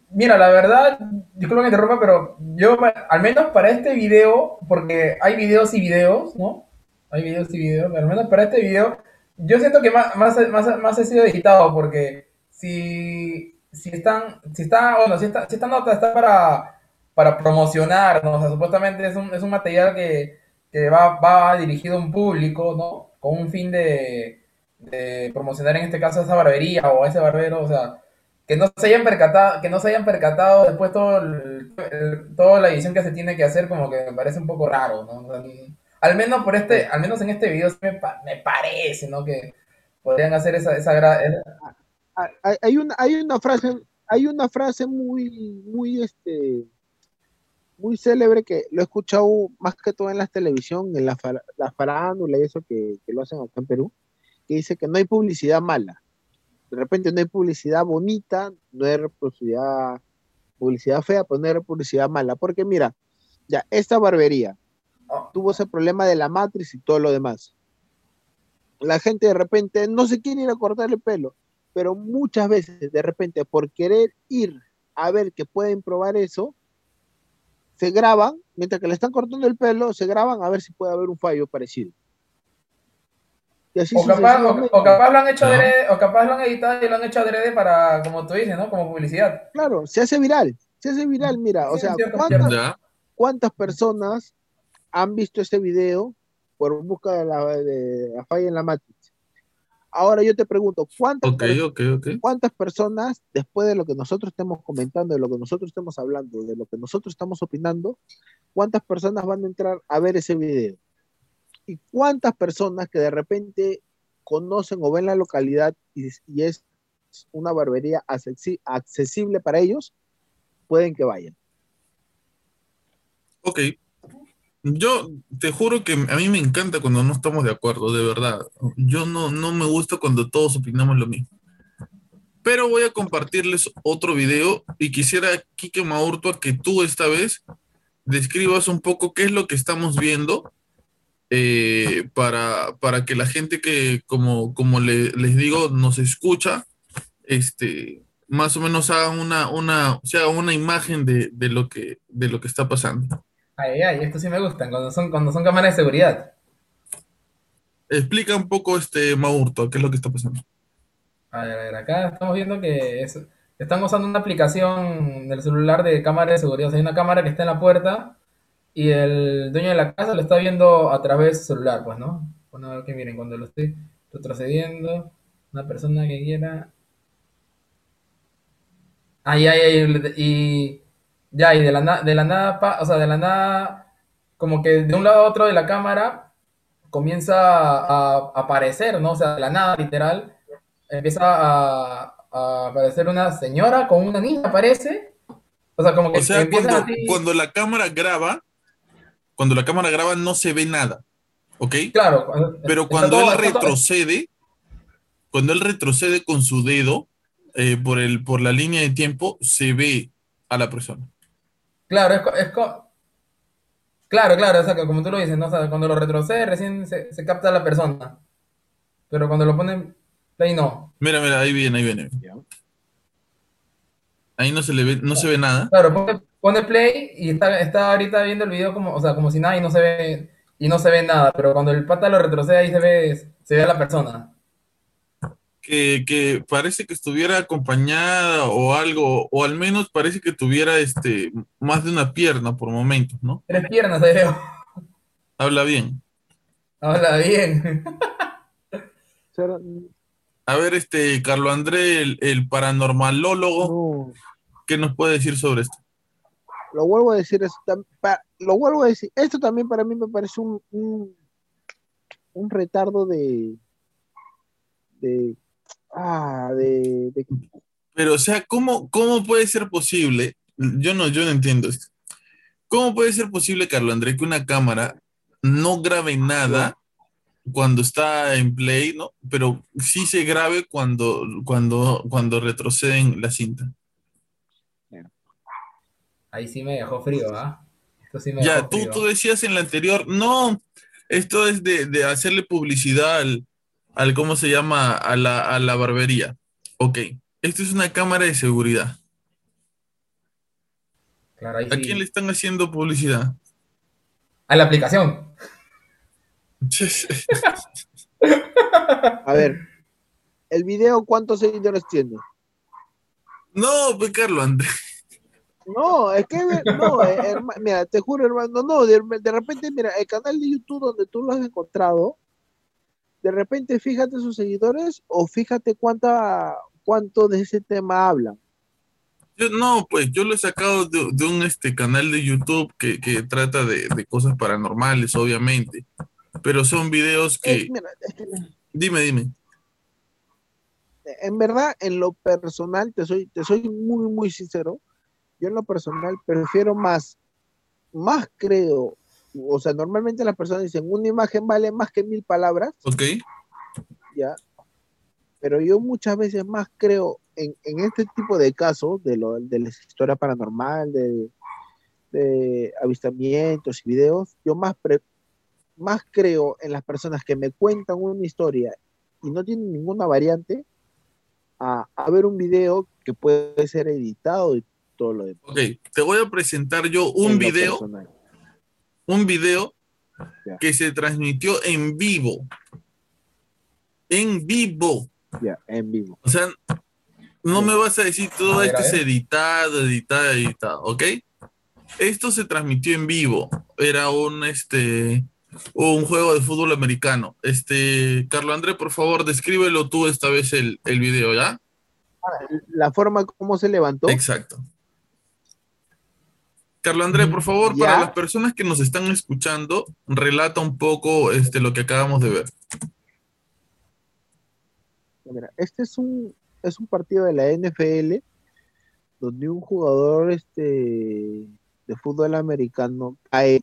Mira, la verdad, disculpa que interrumpa, pero yo, al menos para este video, porque hay videos y videos, ¿no? Hay videos y videos, pero al menos para este video, yo siento que más, más, más, más he sido editado, porque si, si están, si está, bueno, si esta, si esta nota está para, para promocionar, ¿no? O sea, supuestamente es un, es un material que, que va, va dirigido a un público, ¿no? Con un fin de, de promocionar en este caso esa barbería o ese barbero, o sea, que no se hayan percatado, que no se hayan percatado después todo el, el, toda la edición que se tiene que hacer, como que me parece un poco raro, ¿no? Al menos por este, al menos en este video me, me parece, ¿no? Que podrían hacer esa, esa, esa... Hay, una, hay una frase, hay una frase muy, muy este muy célebre que lo he escuchado más que todo en la televisión, en la, la farándula y eso que, que lo hacen acá en Perú, que dice que no hay publicidad mala de repente no hay publicidad bonita, no hay publicidad, publicidad fea, pero no hay publicidad mala. Porque mira, ya, esta barbería tuvo ese problema de la matriz y todo lo demás. La gente de repente no se quiere ir a cortar el pelo, pero muchas veces de repente por querer ir a ver que pueden probar eso, se graban, mientras que le están cortando el pelo, se graban a ver si puede haber un fallo parecido. O capaz, o, o, capaz, lo han hecho adrede, o capaz lo han editado y lo han hecho adrede para, como tú dices, ¿no? Como publicidad. Claro, se hace viral, se hace viral, mira, o sea, cierto, ¿cuántas, cierto. ¿cuántas, personas han visto este video por busca de la, de la falla en la Matrix? Ahora yo te pregunto, ¿cuántas, okay, okay, okay. ¿cuántas personas, después de lo que nosotros estemos comentando, de lo que nosotros estemos hablando, de lo que nosotros estamos opinando, cuántas personas van a entrar a ver ese video? Y cuántas personas que de repente conocen o ven la localidad y, y es una barbería accesible para ellos, pueden que vayan. Ok. Yo te juro que a mí me encanta cuando no estamos de acuerdo, de verdad. Yo no, no me gusta cuando todos opinamos lo mismo. Pero voy a compartirles otro video y quisiera, Kike Maurtua, que tú esta vez describas un poco qué es lo que estamos viendo eh, para, para, que la gente que, como, como le, les digo, nos escucha, este, más o menos haga una, una, o sea, una imagen de, de, lo que, de lo que está pasando. Ay, ay, esto sí me gustan, cuando son, cuando son cámaras de seguridad. Explica un poco, este, Maurto, qué es lo que está pasando. A ver, a ver, acá estamos viendo que es, están usando una aplicación del celular de cámara de seguridad. O sea, hay una cámara que está en la puerta y el dueño de la casa lo está viendo a través del celular, pues, ¿no? Bueno, a ver que miren, cuando lo estoy retrocediendo, una persona que quiera... Ahí, ahí, ahí, y ya, y de la, de la nada, o sea, de la nada, como que de un lado a otro de la cámara comienza a, a aparecer, ¿no? O sea, de la nada, literal, empieza a, a aparecer una señora con una niña, aparece. O sea, como que... O sea, cuando, así... cuando la cámara graba, cuando la cámara graba no se ve nada, ¿ok? Claro. Pero cuando él retrocede, cuando él retrocede con su dedo eh, por, el, por la línea de tiempo, se ve a la persona. Claro, es, es claro, claro, o sea, como tú lo dices, ¿no? O sea, cuando lo retrocede recién se, se capta a la persona. Pero cuando lo ponen play no. Mira, mira, ahí viene, ahí viene. Ahí no se le ve, no se ve nada. Claro, pone, pone play y está, está ahorita viendo el video como, o sea, como si nada y no se ve, y no se ve nada, pero cuando el pata lo retrocede ahí se ve, se ve a la persona. Que, que, parece que estuviera acompañada o algo, o al menos parece que tuviera este más de una pierna por momentos, ¿no? Tres piernas ahí veo. Habla bien. Habla bien. A ver, este, Carlos André, el, el paranormalólogo, no, ¿qué nos puede decir sobre esto? Lo vuelvo a decir, eso lo vuelvo a decir, esto también para mí me parece un, un, retardo de, de, ah, de, de- Pero, o sea, ¿cómo, cómo puede ser posible? Yo no, yo no entiendo esto. ¿Cómo puede ser posible, Carlos André, que una cámara no grabe nada cuando está en play, ¿no? Pero sí se grabe cuando, cuando, cuando retroceden la cinta. Ahí sí me dejó frío, ¿ah? Esto sí me Ya, dejó tú, frío. tú decías en la anterior, no, esto es de, de hacerle publicidad al, al, ¿cómo se llama? A la, a la barbería. Ok, esto es una cámara de seguridad. Claro, ahí ¿A sí. quién le están haciendo publicidad? A la aplicación. a ver, el video, ¿cuántos seguidores tiene? No, pues Carlos Andrés. No, es que, no, eh, herma- mira, te juro, hermano, no, de, de repente, mira, el canal de YouTube donde tú lo has encontrado, de repente fíjate sus seguidores o fíjate cuánta, cuánto de ese tema hablan. Yo, no, pues yo lo he sacado de, de un este, canal de YouTube que, que trata de, de cosas paranormales, obviamente. Pero son videos que... Es- mira, es que, Dime, dime. en verdad, en lo personal, te soy, te soy muy, muy sincero, yo en lo personal prefiero más, más creo, o sea, normalmente las personas dicen, una imagen vale más que mil palabras, ¿Ok? ¿ya? Pero yo muchas veces más creo en, en este tipo de casos, de, lo, de la historia paranormal, de, de avistamientos y videos, yo más, pre- más creo en las personas que me cuentan una historia y no tienen ninguna variante a, a ver un video que puede ser editado y todo lo demás. Ok, te voy a presentar yo un video, personal. un video que se transmitió en vivo. En vivo. Ya, en vivo. O sea, no me vas a decir todo A esto es editado, editado, editado, ¿ok? Esto se transmitió en vivo. Era un este un juego de fútbol americano. Este, Carlos André, por favor, descríbelo tú esta vez el, el video, ¿ya? La forma como se levantó. Exacto. Carlos André, por favor, Ya. para las personas que nos están escuchando, relata un poco este, lo que acabamos de ver. Mira, este es un, es un partido de la NFL donde un jugador este, de fútbol americano cae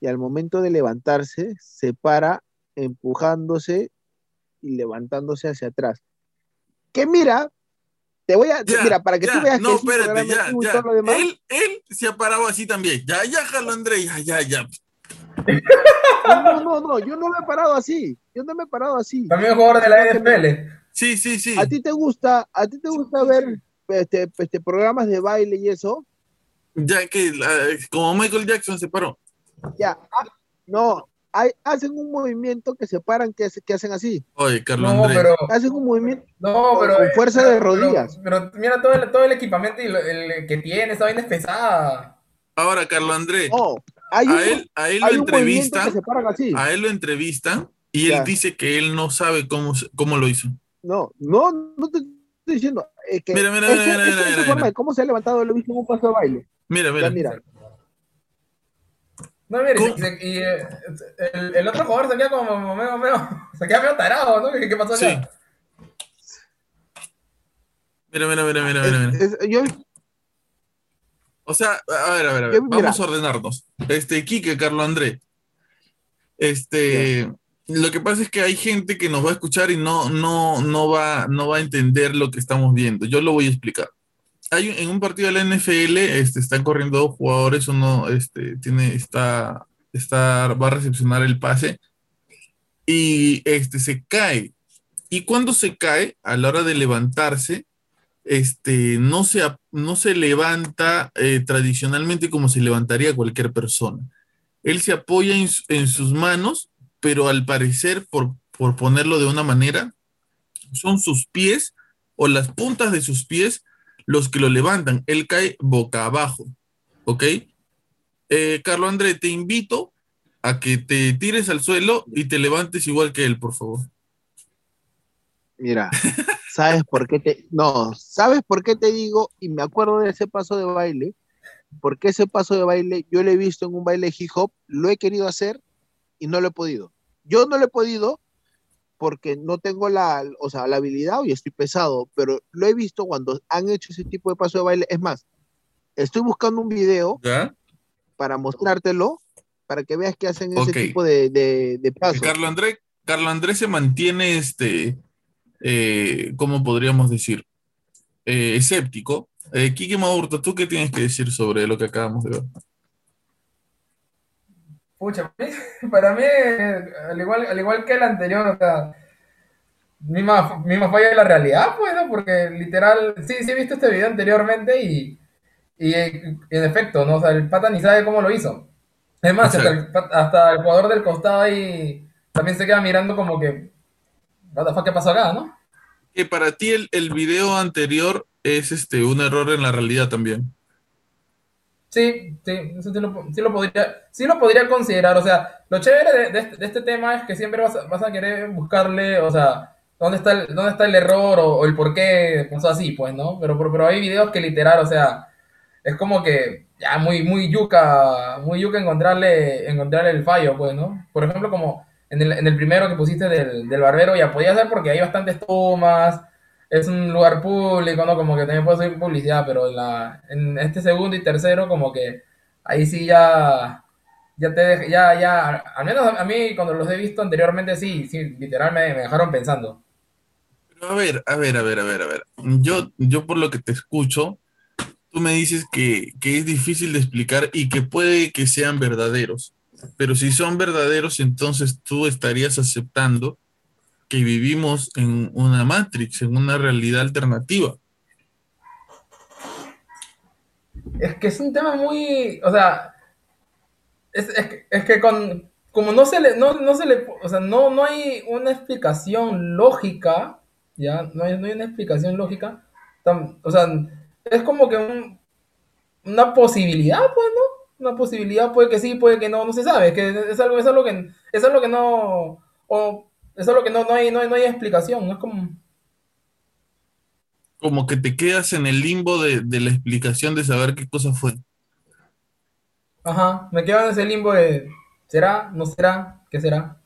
y al momento de levantarse se para empujándose y levantándose hacia atrás. Que mira, te voy a, Ya, mira, para que ya, tú veas no, que es un espérate, ya, ya. todo lo demás. Él, él se ha parado así también. Ya, ya, Carlos André, ya, ya, ya. No, no, no, no, yo no me he parado así, yo no me he parado así. También jugador de la NFL. Sí, sí, sí. ¿A ti te gusta, a ti te gusta ver este, este, programas de baile y eso? Ya que la- como Michael Jackson se paró. Ya, ah, no, hay, hacen un movimiento que se paran, que, que hacen así. Oye, Carlos No, André. pero. Hacen un movimiento. No, pero. Con fuerza de pero- rodillas. Pero, mira todo el, todo el equipamiento y lo- el que tiene, esa vaina es pesada. Ahora, Carlos André, No, hay un, a él, a él lo hay un movimiento entrevistan, que se paran así. a él lo entrevistan y Ya. él dice que él no sabe cómo, cómo lo hizo. No, no, no te estoy diciendo. Es que Mira, mira, ese- mira, mira, ese- mira, esa mira, forma mira. de cómo se ha levantado lo visto en un paso de baile. Mira, Ya, mira. No, mira, y, ¿Cómo? se- se- y, eh, el, el otro jugador se queda como medio, medio, se queda medio tarado, ¿no? ¿Qué, qué pasó Sí. acá? Mira, mira, mira, mira, mira, mira. Es- es- yo, O sea, a ver, a ver, a ver. Yo. Vamos a ordenarnos. Este, Quique, Carlos André. Este, lo que pasa es que hay gente que nos va a escuchar y no, no, no va, no va a entender lo que estamos viendo. Yo lo voy a explicar. Hay en un partido de la NFL, este, están corriendo dos jugadores, uno, este, tiene, está, está, va a recepcionar el pase y este, se cae. Y cuando se cae, a la hora de levantarse, este, no se, no se levanta eh, tradicionalmente como se levantaría cualquier persona. Él se apoya en, en sus manos, pero al parecer, por, por ponerlo de una manera, son sus pies o las puntas de sus pies los que lo levantan. Él cae boca abajo. ¿Ok? Eh, Carlos André, te invito a que te tires al suelo y te levantes igual que él, por favor. Mira, ¿sabes por qué te.? No, ¿sabes por qué te digo? Y me acuerdo de ese paso de baile. Porque ese paso de baile yo lo he visto en un baile hip hop, lo he querido hacer y no lo he podido. Yo no lo he podido porque no tengo la, o sea, la habilidad y estoy pesado, pero lo he visto cuando han hecho ese tipo de paso de baile. Es más, estoy buscando un video para mostrártelo, para que veas que hacen ese tipo de, de, pasos. Carlos Andrés, Carlos Andrés se mantiene, este, eh, ¿cómo podríamos decir? Eh, escéptico. Eh, Kiki Maurto, ¿tú qué tienes que decir sobre lo que acabamos de ver? Pucha, para mí, al igual, al igual que el anterior, o sea, misma, misma falla de la realidad, pues, ¿no? Porque literal, sí, sí he visto este video anteriormente y, y, en efecto, ¿no? O sea, el pata ni sabe cómo lo hizo. Es más, hasta, el, jugador del costado ahí también se queda mirando como que, ¿qué pasó acá, no? Que para ti el, el video anterior es este un error en la realidad también. Sí, sí, eso sí lo, sí lo, podría, sí lo podría considerar. O sea, lo chévere de, este, de este, tema es que siempre vas a, vas a, querer buscarle, o sea, dónde está el, dónde está el error o, el por qué pasó así, pues, ¿no? Pero, pero, hay videos que literal, o sea, es como que ya muy, muy yuca, muy yuca encontrarle, encontrarle el fallo, pues, ¿no? Por ejemplo, como en el, en el primero que pusiste del, del barbero, ya podía ser porque hay bastantes tomas es un lugar público, ¿no? Como que también puede ser publicidad, pero en, la, en este segundo y tercero, como que ahí sí ya, ya te ya, ya, al menos a mí cuando los he visto anteriormente, sí, sí, literal me, dejaron pensando. Pero a ver, a ver, a ver, a ver, a ver. Yo, yo por lo que te escucho, tú me dices que, que es difícil de explicar y que puede que sean verdaderos. Pero si son verdaderos, entonces tú estarías aceptando que vivimos en una Matrix, en una realidad alternativa. Es que es un tema muy, o sea, es, que, con, como no se le, no, se le, o sea, no, no hay una explicación lógica, ya, no hay, no hay una explicación lógica, o sea, es como que una posibilidad, pues, ¿no? Una posibilidad puede que sí, puede que no, no se sabe, que es algo, es algo que, es algo que no, o eso es lo que no, no, hay, no, hay, explicación, no es como... Como que te quedas en el limbo de, la explicación de saber qué cosa fue. Ajá, me quedo en ese limbo de ¿será? ¿No será? ¿Qué será?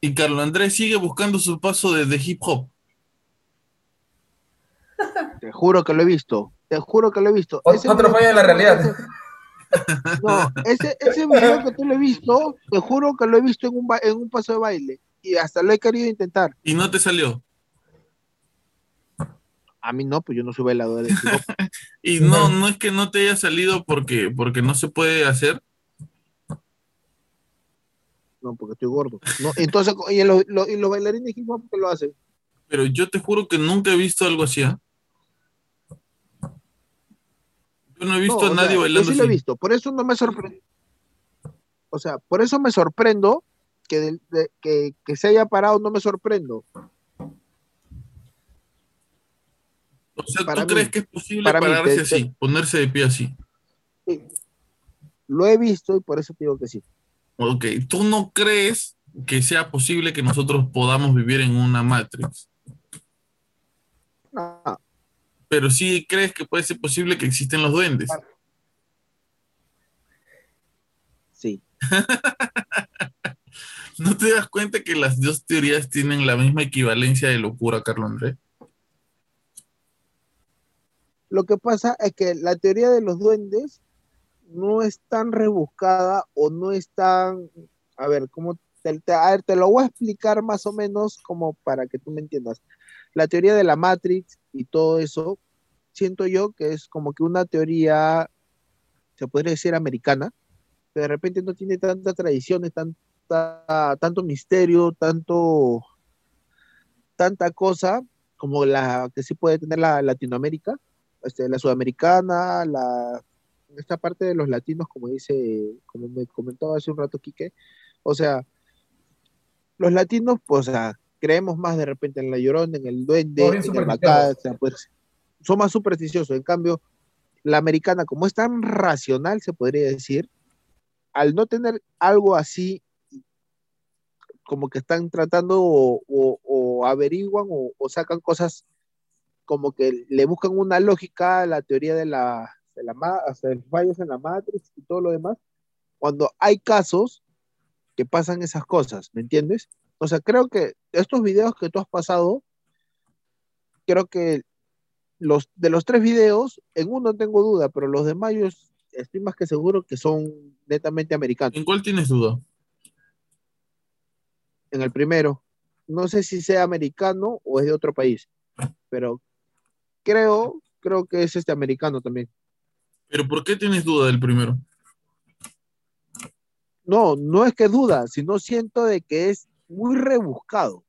Y Carlos Andrés sigue buscando su paso de, hip hop. Te juro que lo he visto. Te juro que lo he visto. otro fallo de la realidad. No, ese, ese video que tú lo he visto, te juro que lo he visto en un, en un paso de baile y hasta lo he querido intentar. ¿Y no te salió? A mí no, pues yo no soy bailador de y no, no es que no te haya salido porque, porque no se puede hacer. No, porque estoy gordo. No, entonces, ¿y, los, bailarines de hip hop qué lo hacen? Pero yo te juro que nunca he visto algo así. ¿ah? Yo no he visto a nadie bailando. Yo sí lo he visto, por eso no me sorprendo. O sea, por eso me sorprendo que, que, se haya parado no me sorprendo. O sea, ¿tú crees que es posible pararse así, ponerse de pie así? Lo he visto y por eso te digo que sí. Ok, ¿tú no crees que sea posible que nosotros podamos vivir en una Matrix? No. Pero sí crees que puede ser posible que existen los duendes. Sí. ¿No te das cuenta que las dos teorías tienen la misma equivalencia de locura, Carlos Andrés? Lo que pasa es que la teoría de los duendes no es tan rebuscada o no es tan, a ver, ¿cómo te, a ver, te lo voy a explicar más o menos como para que tú me entiendas. La teoría de la Matrix y todo eso, siento yo que es como que una teoría, se podría decir americana, pero de repente no tiene tantas tradiciones, tan, tanto misterio, tanto, tanta cosa como la que sí puede tener la Latinoamérica, este, la sudamericana, la, esta parte de los latinos, como dice, como me comentaba hace un rato Quique, o sea, los latinos, pues, creemos más de repente en la llorona, en el duende, en el macá, pues, son más supersticiosos. En cambio, la americana, como es tan racional, se podría decir, al no tener algo así como que están tratando o, o- o averiguan o, o sacan cosas como que le buscan una lógica a la teoría de la, de la o sea, fallos en la Matrix y todo lo demás, cuando hay casos que pasan esas cosas, ¿me entiendes? O sea, creo que estos videos que tú has pasado, creo que los de los tres videos, en uno tengo duda, pero los demás yo estoy más que seguro que son netamente americanos. ¿En cuál tienes duda? En el primero, no sé si sea americano o es de otro país, pero creo, creo que es este americano también. ¿Pero por qué tienes duda del primero? No, no es que duda, sino siento de que es muy rebuscado.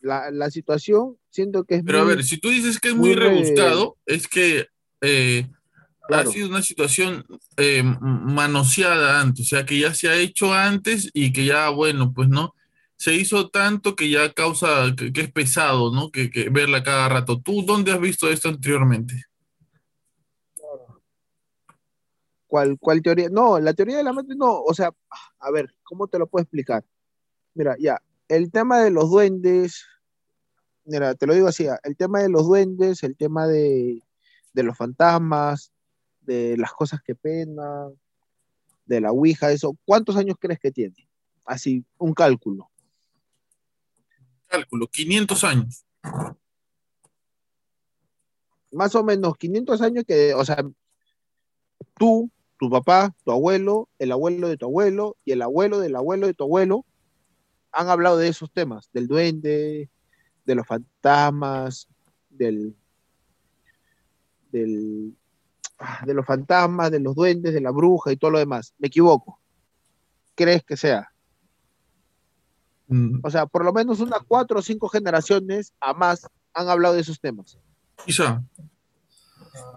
La, la situación siento que es Pero a muy- ver, si tú dices que es muy muy re- rebuscado, es que eh, Claro. ha sido una situación eh, manoseada antes, o sea, que ya se ha hecho antes y que ya, bueno, pues no, se hizo tanto que ya causa, que, es pesado, ¿no? Que, verla cada rato. ¿Tú dónde has visto esto anteriormente? ¿Cuál, cuál teoría? No, la teoría de la mente no, o sea, a ver, ¿cómo te lo puedo explicar? Mira, ya, el tema de los duendes, mira, te lo digo así, el tema de los duendes, el tema de, de los fantasmas, de las cosas que penan, de la Ouija, eso, ¿cuántos años crees que tiene? Así, un cálculo. Cálculo, 500 años. Más o menos 500 años que, o sea, tú, tu papá, tu abuelo, el abuelo de tu abuelo y el abuelo del abuelo de tu abuelo han hablado de esos temas, del duende, de los fantasmas, del, del, ah, de los fantasmas, de los duendes, de la bruja y todo lo demás. Me equivoco. ¿Crees que sea? Mm, O sea, por lo menos unas cuatro o cinco generaciones a más han hablado de esos temas. Quizá.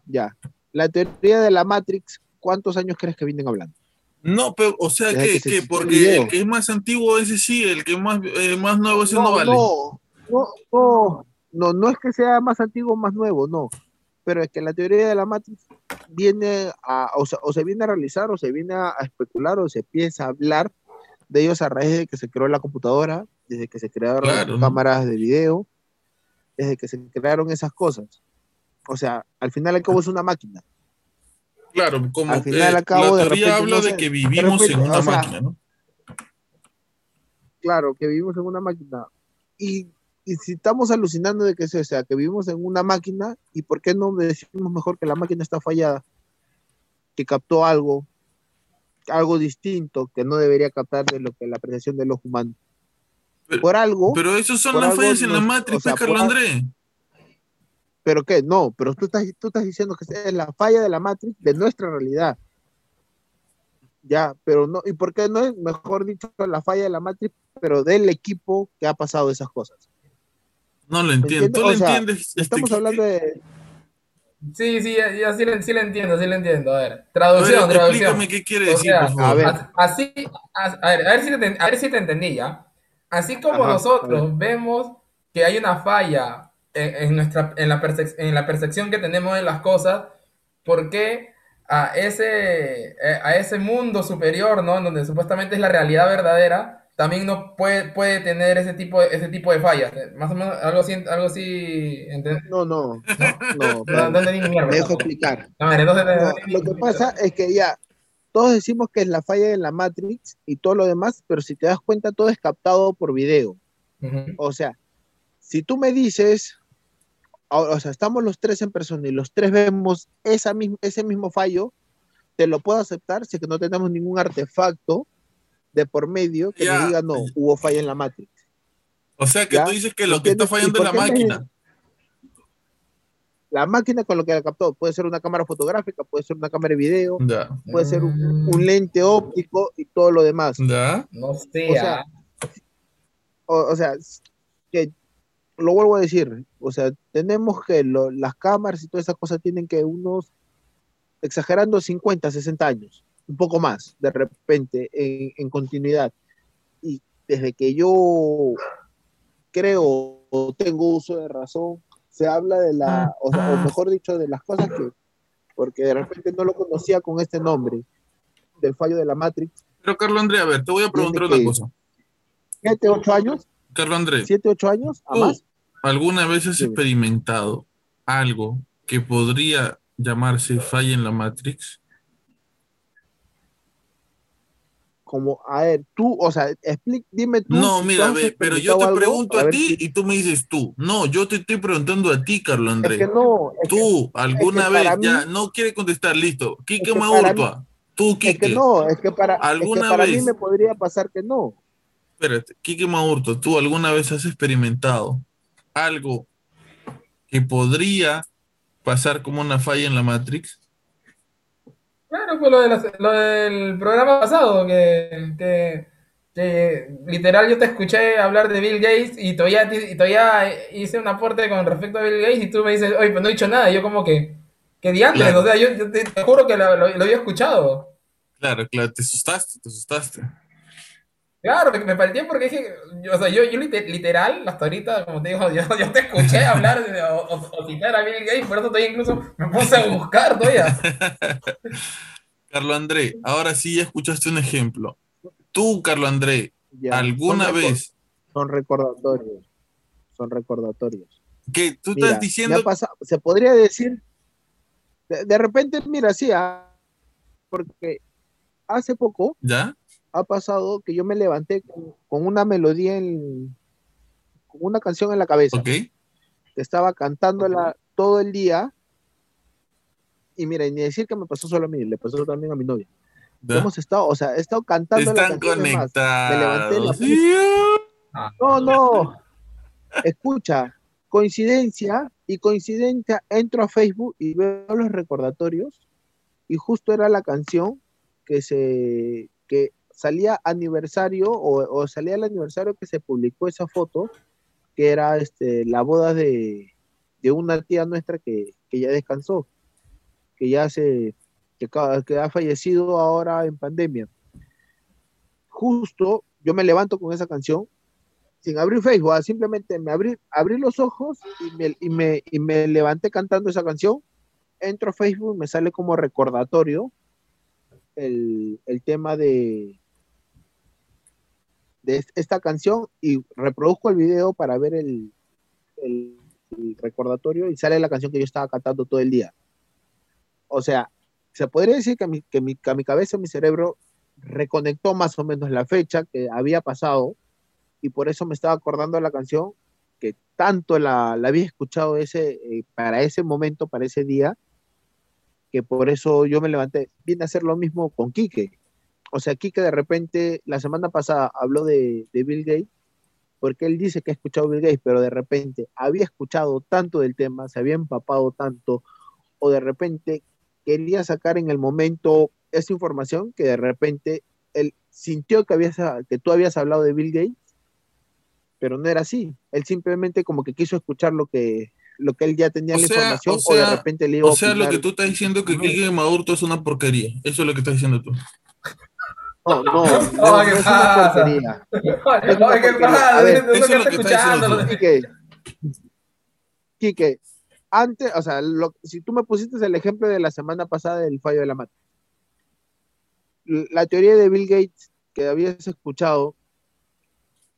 Ya. La teoría de la Matrix, ¿cuántos años crees que vienen hablando? No, pero, o sea, que, que se que existió el porque el que es más antiguo, ese sí, el que más, eh, más nuevo, ese no, vale. no, no, no, no, no es que sea más antiguo o más nuevo, no. Pero es que la teoría de la Matrix viene a, o, sea, o se viene a realizar, o se viene a, a especular, o se empieza a hablar de ellos a raíz de que se creó la computadora, desde que se crearon Claro, cámaras de video, desde que se crearon esas cosas. O sea, al final al cabo es una máquina. Claro, como Al final, eh, al cabo, la de teoría repente, habla no de que de vivimos repente, en una o sea, máquina, ¿no? claro, que vivimos en una máquina. Y, y si estamos alucinando de que es, o sea, que vivimos en una máquina, ¿y por qué no decimos mejor que la máquina está fallada? Que captó algo, algo distinto que no debería captar de lo que la apreciación del ojo humano. Pero- por algo, pero, Pero esos son las fallas en la Matrix, o sea, Carlos Andrés. qué, no, pero tú estás, tú estás diciendo que es la falla de la Matrix de nuestra realidad. Ya, pero no, ¿y por qué no es, mejor dicho, la falla de la Matrix, pero del equipo que ha pasado esas cosas? No lo entiendo. ¿Tú lo sea, entiendes? este, Estamos hablando de, Sí, sí, ya, ya sí, sí le entiendo, sí le entiendo. A ver, A ver, traducción, traducción. explícame qué quiere O decir, sea, por a favor. ver. As- Así, as- a ver, a ver si te, a ver si te entendí ya. Así como Ajá, a nosotros vemos que hay una falla en, en nuestra, en, la en la percepción que tenemos de las cosas, ¿por qué a ese, eh, a ese mundo superior, ¿no? En donde supuestamente es la realidad verdadera, también no puede, puede tener ese tipo de, ese tipo de fallas? Más o menos algo así, algo así, no, no, no, no, no dejo explicar. Lo que pasa es que ya, todos decimos que es la falla de la Matrix y todo lo demás, pero si te das cuenta, todo es captado por video. Ujú. O sea, si tú me dices, o, sea, estamos los tres en persona y los tres vemos esa mis- ese mismo fallo, te lo puedo aceptar si es que no tenemos ningún artefacto de por medio que Ya. nos diga, no, hubo falla en la Matrix. O sea, que ¿Ya? tú dices que lo que está fallando ¿Y es la me- máquina. La máquina con lo que la captó puede ser una cámara fotográfica, puede ser una cámara de video, Ya. puede ser un, un lente óptico y todo lo demás. Ya. No sé, O sea, o, o sea, que lo vuelvo a decir, o sea, tenemos que lo- las cámaras y todas esas cosas tienen que unos, exagerando 50, 60 años, un poco más, de repente, en, en continuidad. Y desde que yo creo o tengo uso de razón, se habla de la, o, sea, o mejor dicho, de las cosas que, porque de repente no lo conocía con este nombre, del fallo de la Matrix, Pero, Carlos Andrés, a ver, te voy a preguntar una cosa. siete, ocho años, Carlos Andrés, siete, ocho años, a ¿tú más. alguna vez has experimentado algo que podría llamarse falla en la Matrix? Como, a ver, tú, o sea, explica, dime tú. No, si mira, ve, pero yo te algo, pregunto a ti si- y tú me dices tú. No, yo te estoy preguntando a ti, Carlos Es Andrés. que no, es que- Tú, alguna que vez, ya, no quiere contestar, listo. Quique Maurtua, tú, es que Quique. no, es que para, ¿Alguna para mí me podría pasar que no. Espérate, Quique Maurtua, ¿tú alguna vez has experimentado algo que podría pasar como una falla en la Matrix? Claro, pues lo, de lo del programa pasado, que, que, que literal yo te escuché hablar de Bill Gates y todavía, y todavía hice un aporte con respecto a Bill Gates y tú me dices, oye, pues no he dicho nada. Y yo como que, que diantres, Claro. o sea, yo, yo te, te juro que lo, lo- lo había escuchado. Claro, claro, te asustaste, te asustaste. Claro, me, me pareció porque dije, yo, o sea, yo, yo lite- literal, hasta ahorita, como te digo, yo, yo te escuché hablar de- o, o- o citar a Bill Gates, por eso todavía incluso me puse a buscar todavía. Carlos André, ahora sí ya escuchaste un ejemplo. Tú, Carlos André, Ya, ¿alguna son vez Son recordatorios. Son recordatorios. que tú Mira, estás diciendo ha pasado- se podría decir, de, de repente, mira, sí, ah, porque hace poco ¿Ya? Ha pasado que yo me levanté con, con una melodía, en, con una canción en la cabeza, ¿Ok? que estaba cantándola todo el día. Y mira, y ni decir que me pasó solo a mí, le pasó también a mi novia. Hemos estado, o sea, he estado cantando la Están canción. es más, me levanté en la conectados. Sí. No, no. Escucha, coincidencia y coincidencia, entro a Facebook y veo los recordatorios y justo era la canción que se que salía aniversario o, salía el aniversario que se publicó esa foto que era este la boda de, de una tía nuestra que, que ya descansó, que ya se que, ha fallecido ahora en pandemia. Justo yo me levanto con esa canción sin abrir Facebook, ah, simplemente me abrí, abrí los ojos y me, y, me, y me levanté cantando esa canción. Entro a Facebook me sale como recordatorio el, el tema de, de est- esta canción y reproduzco el video para ver el, el- el recordatorio y sale la canción que yo estaba cantando todo el día. O sea, se podría decir que mi, que mi, que mi cabeza, mi cerebro reconectó más o menos la fecha que había pasado y por eso me estaba acordando de la canción que tanto la, la había escuchado ese, eh, para ese momento, para ese día, que por eso yo me levanté. Viene a hacer lo mismo con Quique. O sea, Quique de repente, la semana pasada habló de, de Bill Gates, porque él dice que ha escuchado Bill Gates, pero de repente había escuchado tanto del tema, se había empapado tanto, o de repente quería sacar en el momento esa información que de repente él sintió que, habías, que tú habías hablado de Bill Gates pero no era así. Él simplemente como que quiso escuchar lo que, lo que él ya tenía O la sea, información o o, de sea, repente le iba a O sea, lo que tú estás diciendo que Maduro es una porquería. Eso es lo que estás diciendo tú. No, no, no, Oh, no ¿qué es una porquería. Oye, Es una. A ver, eso es lo que está escuchando. Quique, Quique, antes, o sea, lo- si tú me pusiste el ejemplo de la semana pasada del fallo de la mata, la teoría de Bill Gates que habías escuchado,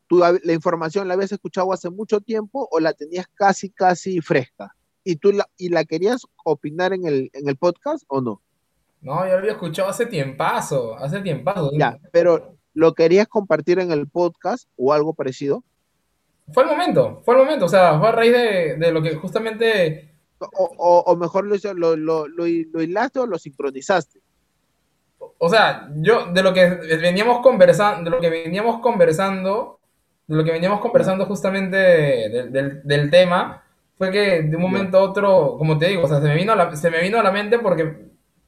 tú la información la habías escuchado hace mucho tiempo o la tenías casi, casi fresca y tú la, y la querías opinar en el, en el podcast o no. No, yo lo había escuchado hace tiempazo, hace tiempazo. Ya, pero lo querías compartir en el podcast o algo parecido. Fue el momento, fue el momento, o sea, fue a raíz de, de lo que justamente, O, o- o mejor lo, lo, lo, lo, lo hilaste o lo sincronizaste. o sea, yo de lo que veníamos conversando, de lo que veníamos conversando, de lo que veníamos conversando justamente del, del- del tema, fue que de un momento a otro, como te digo, o sea, se me vino a la, se me vino a la mente porque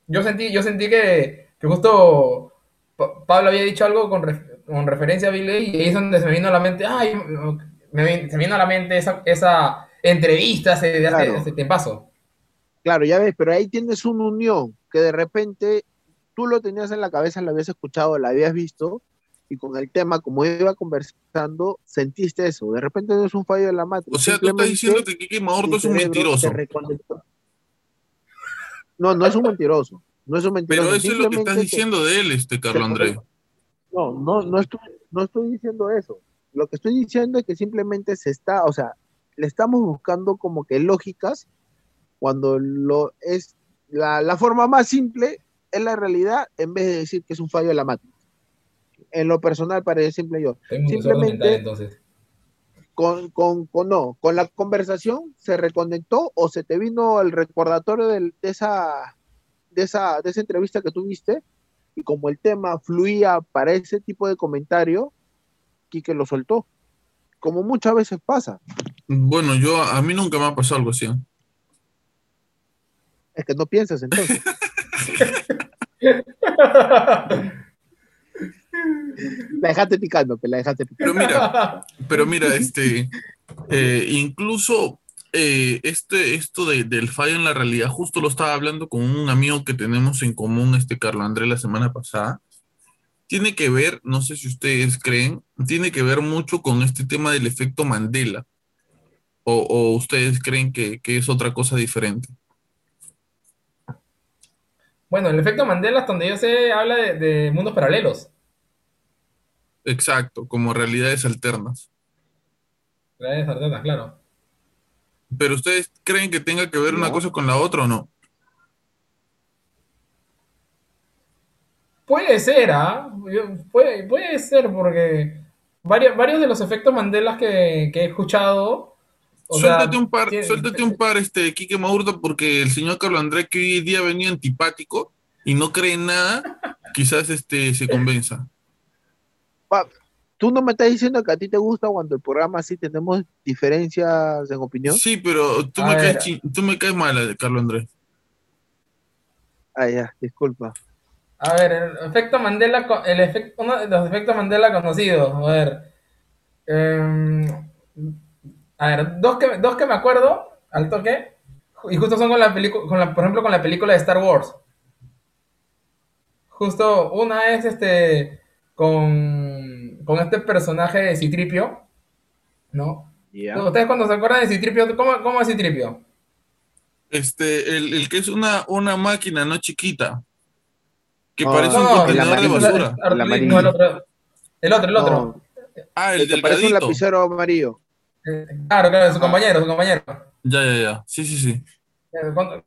yo sentí, yo sentí que, que justo Pa- Pablo había dicho algo con, ref- con referencia a Bill Gates y ahí es donde se me vino a la mente, ay, me, vin- se me vino a la mente esa, esa entrevista hace, Claro. hace tiempazo. Claro, ya ves, pero ahí tienes una unión que de repente tú lo tenías en la cabeza, lo habías escuchado, lo habías visto, y con el tema, como iba conversando, sentiste eso. De repente no es un fallo de la matriz. O sea, tú estás diciendo que Quique Maduro es un mentiroso. No, no es un mentiroso. No es un mentiroso. Pero eso es lo que estás que- diciendo de él, este Carlos Andrés. No, no, no estoy, no estoy diciendo eso. lo que estoy diciendo es que simplemente se está, o sea, le estamos buscando como que lógicas cuando lo es la, la forma más simple es la realidad en vez de decir que es un fallo de la máquina. En lo personal parece simple yo. Tengo un Simplemente- mental, entonces. Con, con, con, no, con la conversación se reconectó o se te vino el recordatorio del- de, esa, de, esa, de esa entrevista que tuviste y como el tema fluía para ese tipo de comentario, Quique lo soltó. Como muchas veces pasa. Bueno, yo a mí nunca me ha pasado algo así. ¿eh? Es que no piensas entonces. La dejaste picando, que la dejaste picando. Pero mira, pero mira, este, eh, incluso eh, este, esto de, del fallo en la realidad, justo lo estaba hablando con un amigo que tenemos en común, este Carlos Andrés, la semana pasada. Tiene que ver, no sé si ustedes creen, tiene que ver mucho con este tema del efecto Mandela. O, o ustedes creen que, que es otra cosa diferente. Bueno, el efecto Mandela, hasta donde yo sé, habla de, de mundos paralelos. Exacto, como realidades alternas. Realidades alternas, claro. Pero ustedes creen que tenga que ver una cosa con la otra o no? Puede ser, ¿ah? Puede, puede ser, porque varios, varios de los efectos Mandela que, que he escuchado. sea, suéltate un par, tiene- suéltate un par, este, Quique Maurto, porque el señor Carlos Andrés, que hoy día venía antipático y no cree en nada, quizás este se convenza. Tú no me estás diciendo que a ti te gusta cuando el programa así tenemos diferencias en opinión. Sí, pero tú A me, ver. caes, tú me caes mal, Carlos Andrés. Ah, ya, disculpa. A ver, el efecto Mandela, el efecto, uno de los efectos Mandela conocidos. A ver. em, a ver, dos que, dos que me acuerdo al toque. Y justo son con la película, con la, por ejemplo, con la película de Star Wars. Justo una es este con, con este personaje de Citripio, ¿no? ¿Ustedes cuando se acuerdan de Citripio, cómo, cómo es Citripio? Este, el, el que es una, una máquina, no chiquita, que parece un No, contenedor de basura. El no, el otro. El otro, el otro. No, Ah, el el que parece un lapicero amarillo. Eh, Claro, claro, su compañero, su compañero. Ya, ya, ya. Sí, sí, sí. Cuando-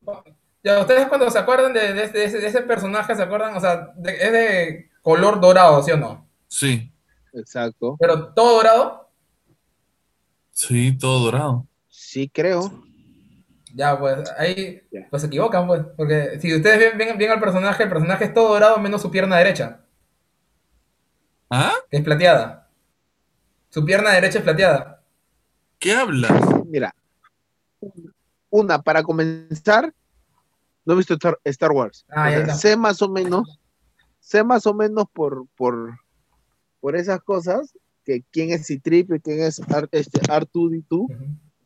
ya, ustedes cuando se acuerdan de, de ese, de ese- de ese personaje, se acuerdan, o sea, de- es de color dorado, ¿sí o no? Sí, Exacto. Pero todo dorado, sí, todo dorado. Sí, creo. ya, pues ahí pues se equivocan, pues. Porque si ustedes ven, ven, ven al personaje, el personaje es todo dorado menos su pierna derecha, ¿Ah? que es plateada. Su pierna derecha es plateada. ¿Qué hablas? Mira. Una, para comenzar, no he visto Star, Star Wars. Ah, ya está. sé más o menos, sé más o menos por, por, por esas cosas, que quién es Citripio y quién es Ar, este, R2D2, Ujú.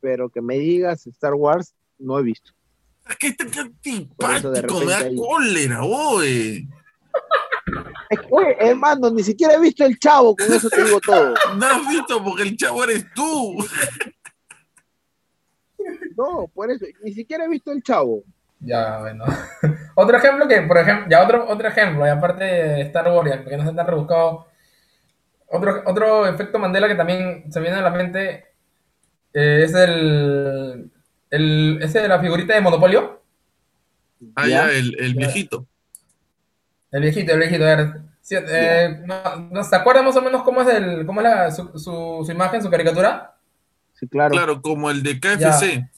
pero que me digas Star Wars, no he visto. Es que Por eso de antipático, me da ahí- cólera, oye. Es que, oye, hermano, ni siquiera he visto el chavo, con eso te digo todo. No has visto porque el chavo eres tú. No, por eso, ni siquiera he visto el chavo. Ya, bueno. otro ejemplo que, por ejemplo, ya otro, otro ejemplo, y aparte de Star Wars, ya, porque no se tan rebuscado. Otro, otro efecto Mandela que también se viene a la mente eh, es el, el. Ese de la figurita de Monopolio. Ah, ¿Ya? ya, el, el Ya. viejito. El viejito, el viejito, a ver. sí, eh, no, ¿Se acuerdan más o menos cómo es, el, cómo es la, su, su, su imagen, su caricatura? Sí, claro. Claro, como el de KFC.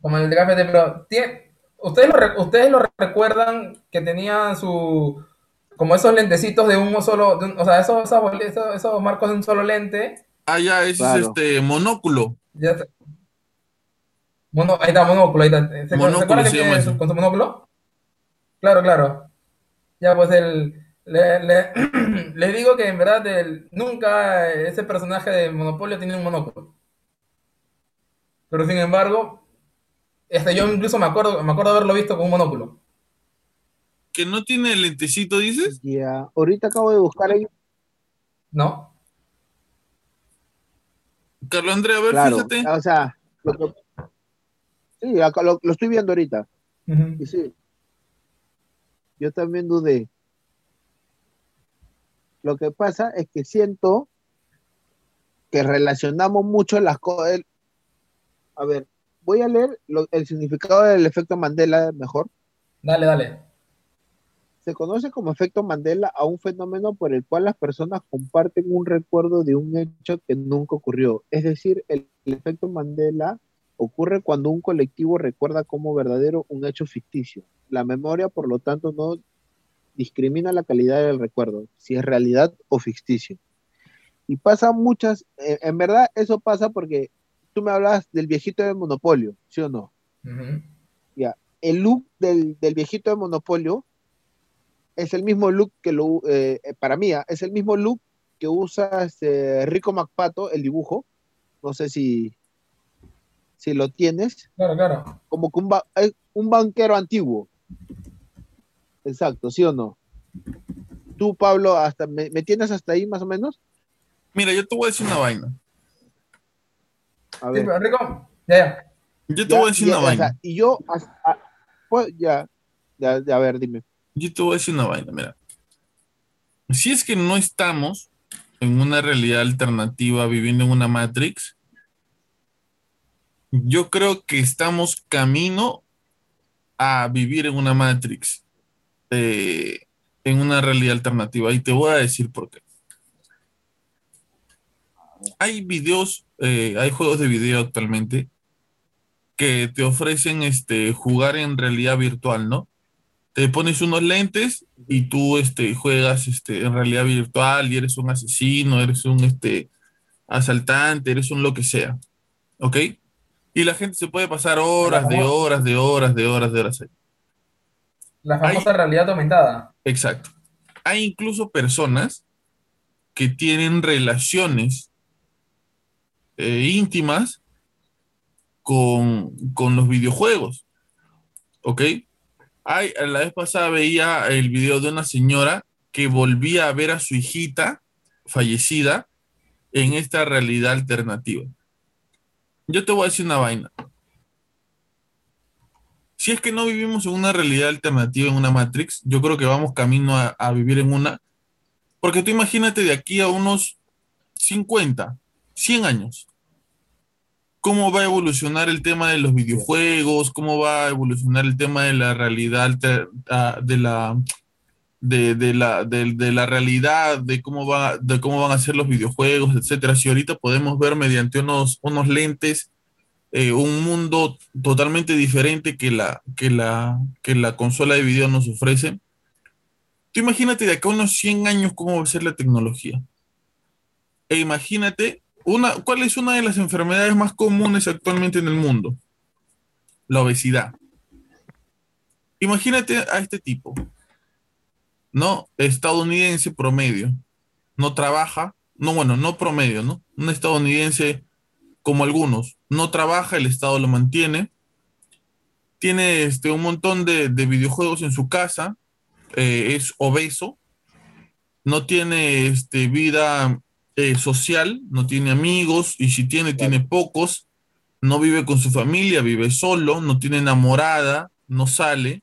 Como el de KFC, pero tiene- ¿ustedes, lo, ¿ustedes lo recuerdan que tenía su... como esos lentecitos de un solo, de un- o sea, esos, esos, esos- marcos de un solo lente? Ah, ya, ese Claro. es este monóculo. Ya está. Mono- ahí está, monóculo, ahí está. ¿Se, Monóculo acuerdan que se tiene llama su- eso. con su monóculo? Claro, claro. Ya, pues el... Le, le- les digo que en verdad el- nunca ese personaje de Monopolio tenía un monóculo. Pero sin embargo, este, yo incluso me acuerdo, me acuerdo haberlo visto con un monóculo. Que no tiene el lentecito, dices. Ya, ahorita acabo de buscar ahí. ¿No? Carlos Andrés, a ver, Claro, fíjate. o sea, lo que- sí, acá lo, lo estoy viendo ahorita. Ujú. Y sí, yo también dudé. Lo que pasa es que siento que relacionamos mucho las cosas. A ver, voy a leer el significado del efecto Mandela mejor. Dale, dale. Se conoce como efecto Mandela a un fenómeno por el cual las personas comparten un recuerdo de un hecho que nunca ocurrió. Es decir, el, efecto Mandela ocurre cuando un colectivo recuerda como verdadero un hecho ficticio. La memoria, por lo tanto, no discrimina la calidad del recuerdo, si es realidad o ficticio. Y pasa muchas, eh, en verdad eso pasa porque tú me hablas del viejito de Monopolio, ¿sí o no? Ya, el look del, del viejito de Monopolio es el mismo look que lo, eh, para mí, ah, es el mismo look que usa este Rico MacPato, el dibujo. No sé si, si lo tienes. Claro, claro. Como que un, un banquero antiguo. Exacto, ¿sí o no? Tú, Pablo, hasta ¿me, tienes hasta ahí más o menos? Mira, yo te voy a decir una vaina. A ver. Rico, ya, ya. Yo te voy a decir una vaina. y yo, pues ya, ya, ya, a ver, dime yo te voy a decir una vaina, mira. Si es que no estamos en una realidad alternativa viviendo en una Matrix, yo creo que estamos camino a vivir en una Matrix, eh, en una realidad alternativa. Y te voy a decir por qué. Hay videos, eh, hay juegos de video actualmente que te ofrecen este, jugar en realidad virtual, ¿no? te pones unos lentes y tú este, juegas este, en realidad virtual y eres un asesino, eres un este, asaltante, eres un lo que sea. ¿Ok? Y la gente se puede pasar horas de horas, de horas, de horas, de horas ahí. La famosa realidad aumentada. Exacto. Hay incluso personas que tienen relaciones eh, íntimas con, con los videojuegos. ¿Ok? Ay, la vez pasada veía el video de una señora que volvía a ver a su hijita fallecida en esta realidad alternativa. Yo te voy a decir una vaina. Si es que no vivimos en una realidad alternativa, en una Matrix, yo creo que vamos camino a, a vivir en una. Porque tú imagínate de aquí a unos 50, 100 años cómo va a evolucionar el tema de los videojuegos, cómo va a evolucionar el tema de la realidad, ah, de la, de, la, de, la realidad, de cómo, va, de cómo van a ser los videojuegos, etcétera. Si ahorita podemos ver mediante unos, unos lentes eh, un mundo totalmente diferente que la, que, la, que la consola de video nos ofrece. Tú imagínate de acá a unos 100 años cómo va a ser la tecnología. E imagínate ¿Cuál es una de las enfermedades más comunes actualmente en el mundo? La obesidad. Imagínate a este tipo, ¿no? Estadounidense promedio. No trabaja, no, bueno, no promedio, ¿no? Un estadounidense como algunos. No trabaja, el Estado lo mantiene. Tiene este, un montón de, videojuegos en su casa. Eh, es obeso. No tiene este, vida eh, social, no tiene amigos y si tiene, tiene pocos, no vive con su familia, vive solo, no tiene enamorada, no sale.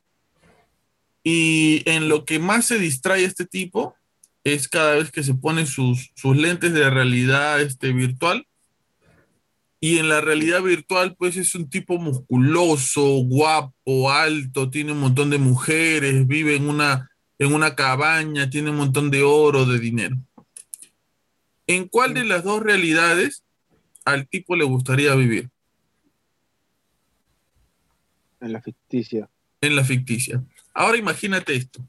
Y en lo que más se distrae este tipo es cada vez que se pone sus, sus lentes de realidad este, virtual. Y en la realidad virtual, pues es un tipo musculoso, guapo, alto, tiene un montón de mujeres, vive en una, en una cabaña, tiene un montón de oro, de dinero. ¿En cuál de las dos realidades al tipo le gustaría vivir? En la ficticia. En la ficticia. Ahora imagínate esto.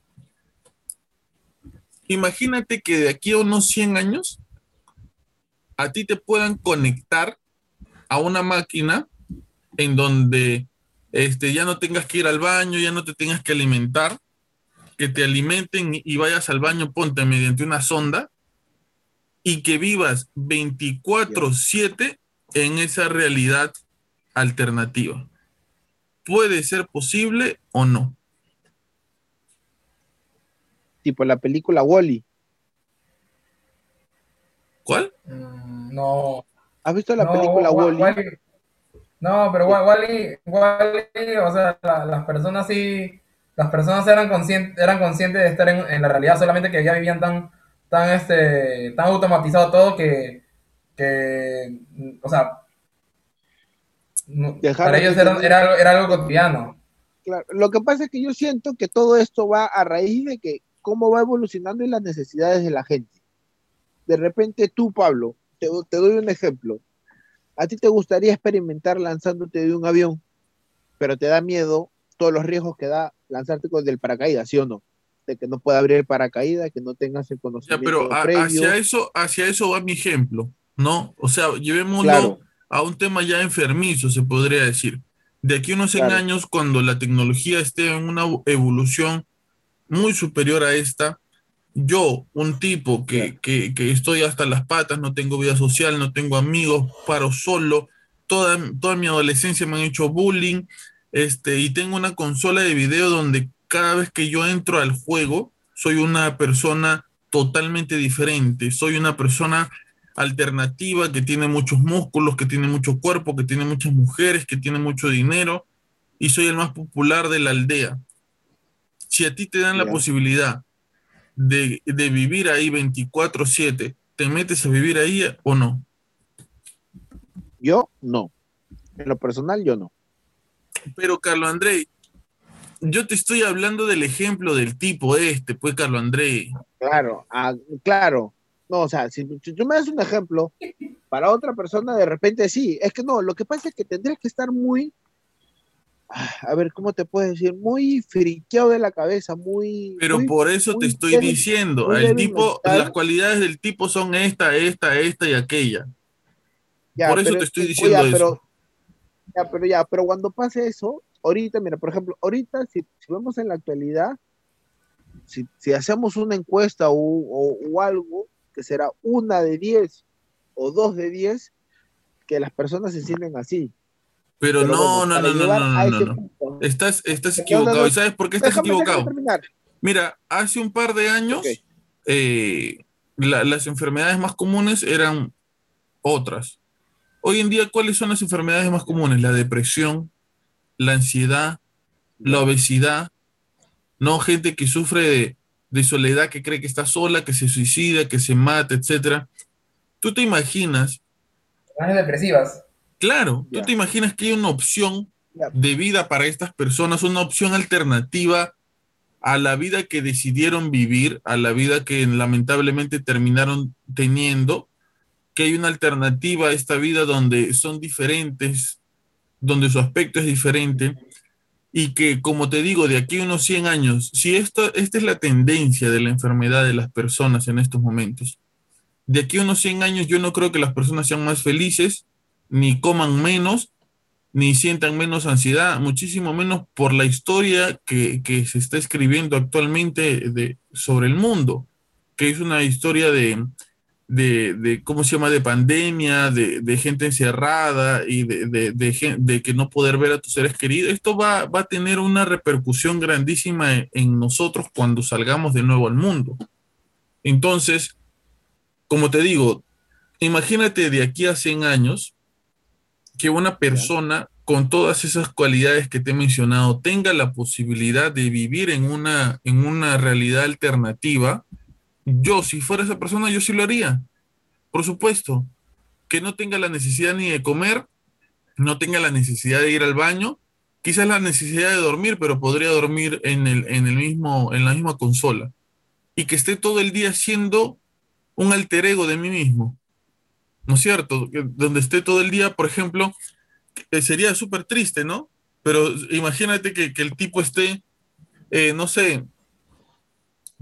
Imagínate que de aquí a unos 100 años a ti te puedan conectar a una máquina en donde este, ya no tengas que ir al baño, ya no te tengas que alimentar, que te alimenten y vayas al baño, ponte mediante una sonda y que vivas 24/7 en esa realidad alternativa. ¿Puede ser posible o no? Tipo la película Wally. ¿Cuál? Mm, no. ¿Has visto la película Wally? No, pero Wally, Wally, o sea, las personas sí, las personas eran conscientes, eran conscientes de estar en, en la realidad, solamente que ya vivían tan tan, este, tan automatizado todo que que, o sea, para ellos era, algo, cotidiano. Claro, lo que pasa es que yo siento que todo esto va a raíz de que cómo va evolucionando en las necesidades de la gente. De repente tú, Pablo, te, te doy un ejemplo. A ti te gustaría experimentar lanzándote de un avión, pero te da miedo todos los riesgos que da lanzarte con el paracaídas, ¿sí o no? De que no pueda abrir el paracaídas, que no tengas el conocimiento. pero hacia eso, hacia eso va mi ejemplo, ¿no? O sea, llevémoslo a un tema ya enfermizo, se podría decir. De aquí a unos 100 años, cuando la tecnología esté en una evolución muy superior a esta, yo, un tipo que, que, que, estoy hasta las patas, no tengo vida social, no tengo amigos, paro solo, toda, toda mi adolescencia me han hecho bullying, este, y tengo una consola de video donde cada vez que yo entro al juego, soy una persona totalmente diferente, soy una persona alternativa que tiene muchos músculos, que tiene mucho cuerpo, que tiene muchas mujeres, que tiene mucho dinero, y soy el más popular de la aldea. Si a ti te dan la posibilidad de, de vivir ahí 24/7, ¿te metes a vivir ahí o no? Yo no. En lo personal, yo no. Pero, Carlos André, yo te estoy hablando del ejemplo del tipo este, pues, Carlos André. Claro, ah, claro. No, o sea, si, tú me das un ejemplo, para otra persona de repente sí. Es que no, lo que pasa es que tendrías que estar muy, a ver, ¿cómo te puedes decir? Muy friqueado de la cabeza, muy... Pero por eso te estoy diciendo, el tipo, las cualidades del tipo son esta, esta, esta y aquella. por eso te estoy diciendo eso. Ya, pero ya, pero cuando pase eso, ahorita, mira, por ejemplo, ahorita, si, vemos en la actualidad, si, hacemos una encuesta o, algo, que será una de diez o dos de diez, que las personas se sienten así. Pero, no, no, no, no, no, no, no, Estás, estás equivocado. ¿Y sabes por qué estás equivocado? Mira, hace un par de años eh, las enfermedades más comunes eran otras. Hoy en día, ¿cuáles son las enfermedades más comunes? La depresión, la ansiedad, la obesidad, no gente que sufre de, soledad, que cree que está sola, que se suicida, que se mata, etc. ¿Tú te imaginas? depresivas. Claro, tú te imaginas que hay una opción de vida para estas personas, una opción alternativa a la vida que decidieron vivir, a la vida que lamentablemente terminaron teniendo, que hay una alternativa a esta vida donde son diferentes, donde su aspecto es diferente y que, como te digo, de aquí a unos 100 años, si esto, esta es la tendencia de la enfermedad de las personas en estos momentos, de aquí a unos 100 años yo no creo que las personas sean más felices, ni coman menos, ni sientan menos ansiedad, muchísimo menos por la historia que, que se está escribiendo actualmente de, sobre el mundo, que es una historia de, de, de, ¿cómo se llama?, de pandemia, de, de gente encerrada y de, de, que no poder ver a tus seres queridos, esto va, va a tener una repercusión grandísima en, nosotros cuando salgamos de nuevo al mundo. Entonces, como te digo, imagínate de aquí a 100 años que una persona con todas esas cualidades que te he mencionado tenga la posibilidad de vivir en una, en una realidad alternativa, yo, si fuera esa persona, yo sí lo haría. Por supuesto. Que no tenga la necesidad ni de comer, no tenga la necesidad de ir al baño, quizás la necesidad de dormir, pero podría dormir en, el, en, el mismo, en la misma consola. Y que esté todo el día siendo un alter ego de mí mismo. ¿No es cierto? Donde esté todo el día, por ejemplo, sería súper triste, ¿no? Pero imagínate que, el tipo esté, eh, no sé,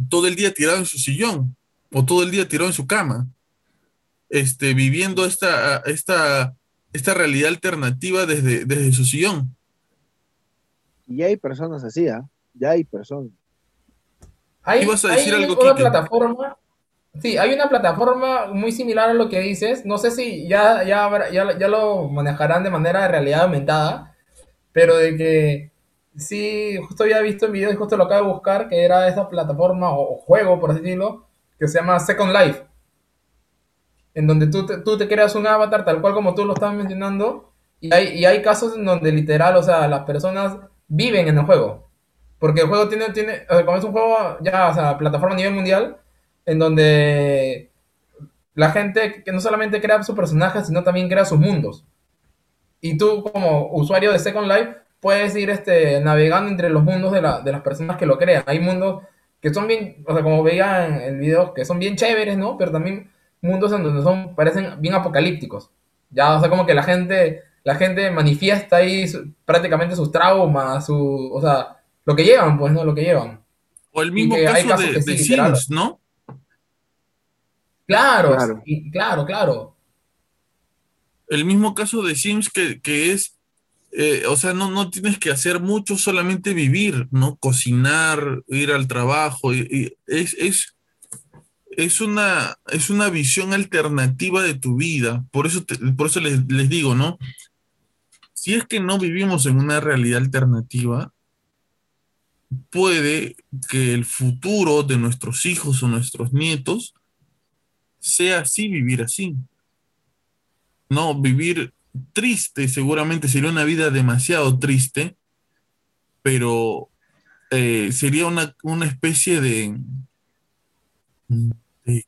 todo el día tirado en su sillón o todo el día tirado en su cama, este, viviendo esta, esta, esta realidad alternativa desde, desde su sillón. Y hay personas así, ¿ah? Ya hay personas. Hay, a decir algo, una plataforma, sí, hay una plataforma muy similar a lo que dices. No sé si ya, ya, ya, ya lo manejarán de manera de realidad aumentada, pero de que sí, justo había visto en video y justo lo acabo de buscar, que era esa plataforma o, juego, por así decirlo, que se llama Second Life. En donde tú te, tú te creas un avatar tal cual como tú lo estabas mencionando. Y hay, y hay casos en donde literal, o sea, las personas viven en el juego. Porque el juego tiene, tiene como es un juego ya, o sea, plataforma a nivel mundial, en donde la gente que no solamente crea sus personajes, sino también crea sus mundos. Y tú, como usuario de Second Life, puedes ir este, navegando entre los mundos de, la, de las personas que lo crean. Hay mundos que son bien, o sea, como veía en el video, que son bien chéveres, ¿no? Pero también mundos en donde son, parecen bien apocalípticos. Ya, o sea, como que la gente, la gente manifiesta ahí prácticamente sus traumas, su, o sea, lo que llevan, pues, ¿no? Lo que llevan. O el mismo caso de, Sims, ¿no? Claro, claro, claro, claro. El mismo caso de Sims que, es, eh, o sea, no, no tienes que hacer mucho, solamente vivir, ¿no? Cocinar, ir al trabajo, y, es, es, es, una, es una visión alternativa de tu vida. Por eso, por eso les, les digo, ¿no? Si es que no vivimos en una realidad alternativa, puede que el futuro de nuestros hijos o nuestros nietos sea así, vivir así. No, vivir triste seguramente sería una vida demasiado triste, pero eh, sería una, especie de,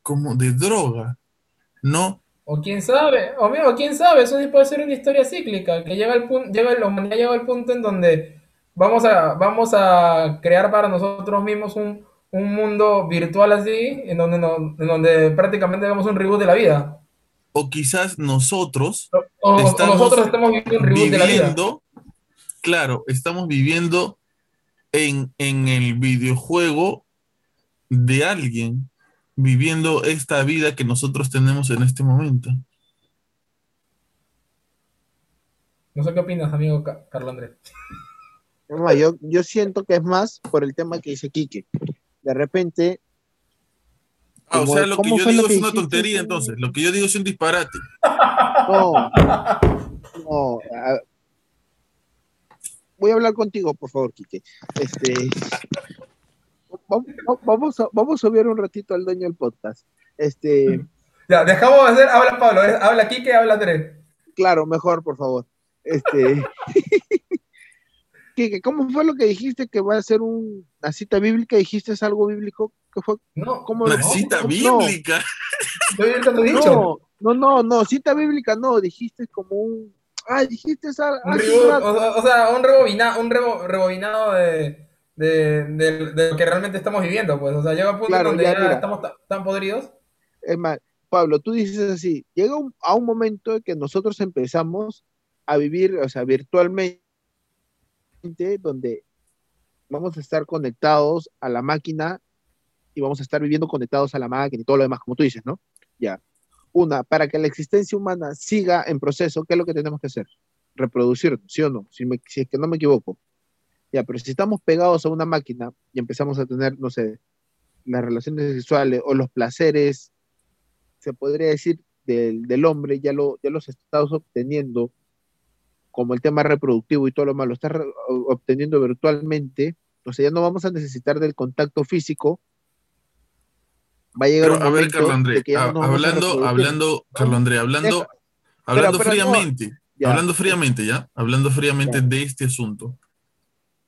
como de droga, ¿no? O quién sabe, o, o quién sabe, eso puede ser una historia cíclica, que llega el punto, llega, la llega al punto en donde vamos a, vamos a crear para nosotros mismos un, mundo virtual así, en donde, en donde prácticamente hagamos un reboot de la vida. O quizás nosotros, o, nosotros estamos viviendo un reboot de la vida. Claro, estamos viviendo en, en el videojuego de alguien, viviendo esta vida que nosotros tenemos en este momento. No sé qué opinas, amigo Carlos Andrés yo, yo siento que es más por el tema que dice Quique. De repente. Ah, o sea, lo que yo digo es una tontería, entonces. Lo que yo digo es un disparate. No. No. voy a hablar contigo, por favor, Quique. Este. Vamos a, vamos a ver un ratito al dueño del podcast. Este. Ya, dejamos de hacer. Habla Pablo, eh, habla Quique, habla Andrés. Claro, mejor, por favor. Este. ¿cómo fue lo que dijiste que va a ser una cita bíblica? ¿Dijiste es algo bíblico? ¿Qué fue? No, ¿cómo ¿Una cita bíblica? No, no, no, no, cita bíblica no, dijiste como un... Ah, dijiste algo... o, sea, un rebobinado, un rebobinado de, de, lo que realmente estamos viviendo, pues, o sea, llega un punto donde ya, estamos tan podridos. Es más, Pablo, tú dices así, llega a un momento en que nosotros empezamos a vivir, o sea, virtualmente donde vamos a estar conectados a la máquina y vamos a estar viviendo conectados a la máquina y todo lo demás, como tú dices, ¿no? Ya. Una, para que la existencia humana siga en proceso, ¿qué es lo que tenemos que hacer? Reproducir, ¿sí o no? Si, si es que no me equivoco. Ya, pero si estamos pegados a una máquina y empezamos a tener, no sé, las relaciones sexuales o los placeres, se podría decir, del, del hombre, ya, lo, ya los estamos obteniendo como el tema reproductivo y todo lo malo, está obteniendo virtualmente, o sea, ya no vamos a necesitar del contacto físico. Va a llegar un a ver, Carlos André, hablando, hablando, Carlos André, hablando, hablando fríamente, hablando fríamente, ¿ya? Hablando fríamente de este asunto.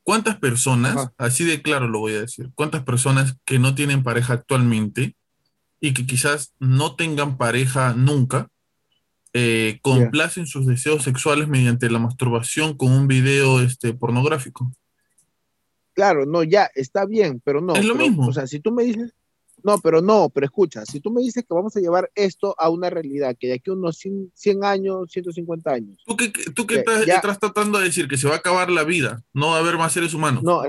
¿Cuántas personas, así de claro lo voy a decir, cuántas personas que no tienen pareja actualmente y que quizás no tengan pareja nunca, eh, complacen sus deseos sexuales mediante la masturbación con un video este, pornográfico. Claro, no, ya, está bien, pero no. Es lo mismo. O sea, si tú me dices, no, pero no, pero escucha, si tú me dices que vamos a llevar esto a una realidad, que de aquí a unos 100, años, 150 años. ¿Tú qué, tú qué estás, tratando de decir? Que se va a acabar la vida, no va a haber más seres humanos. No,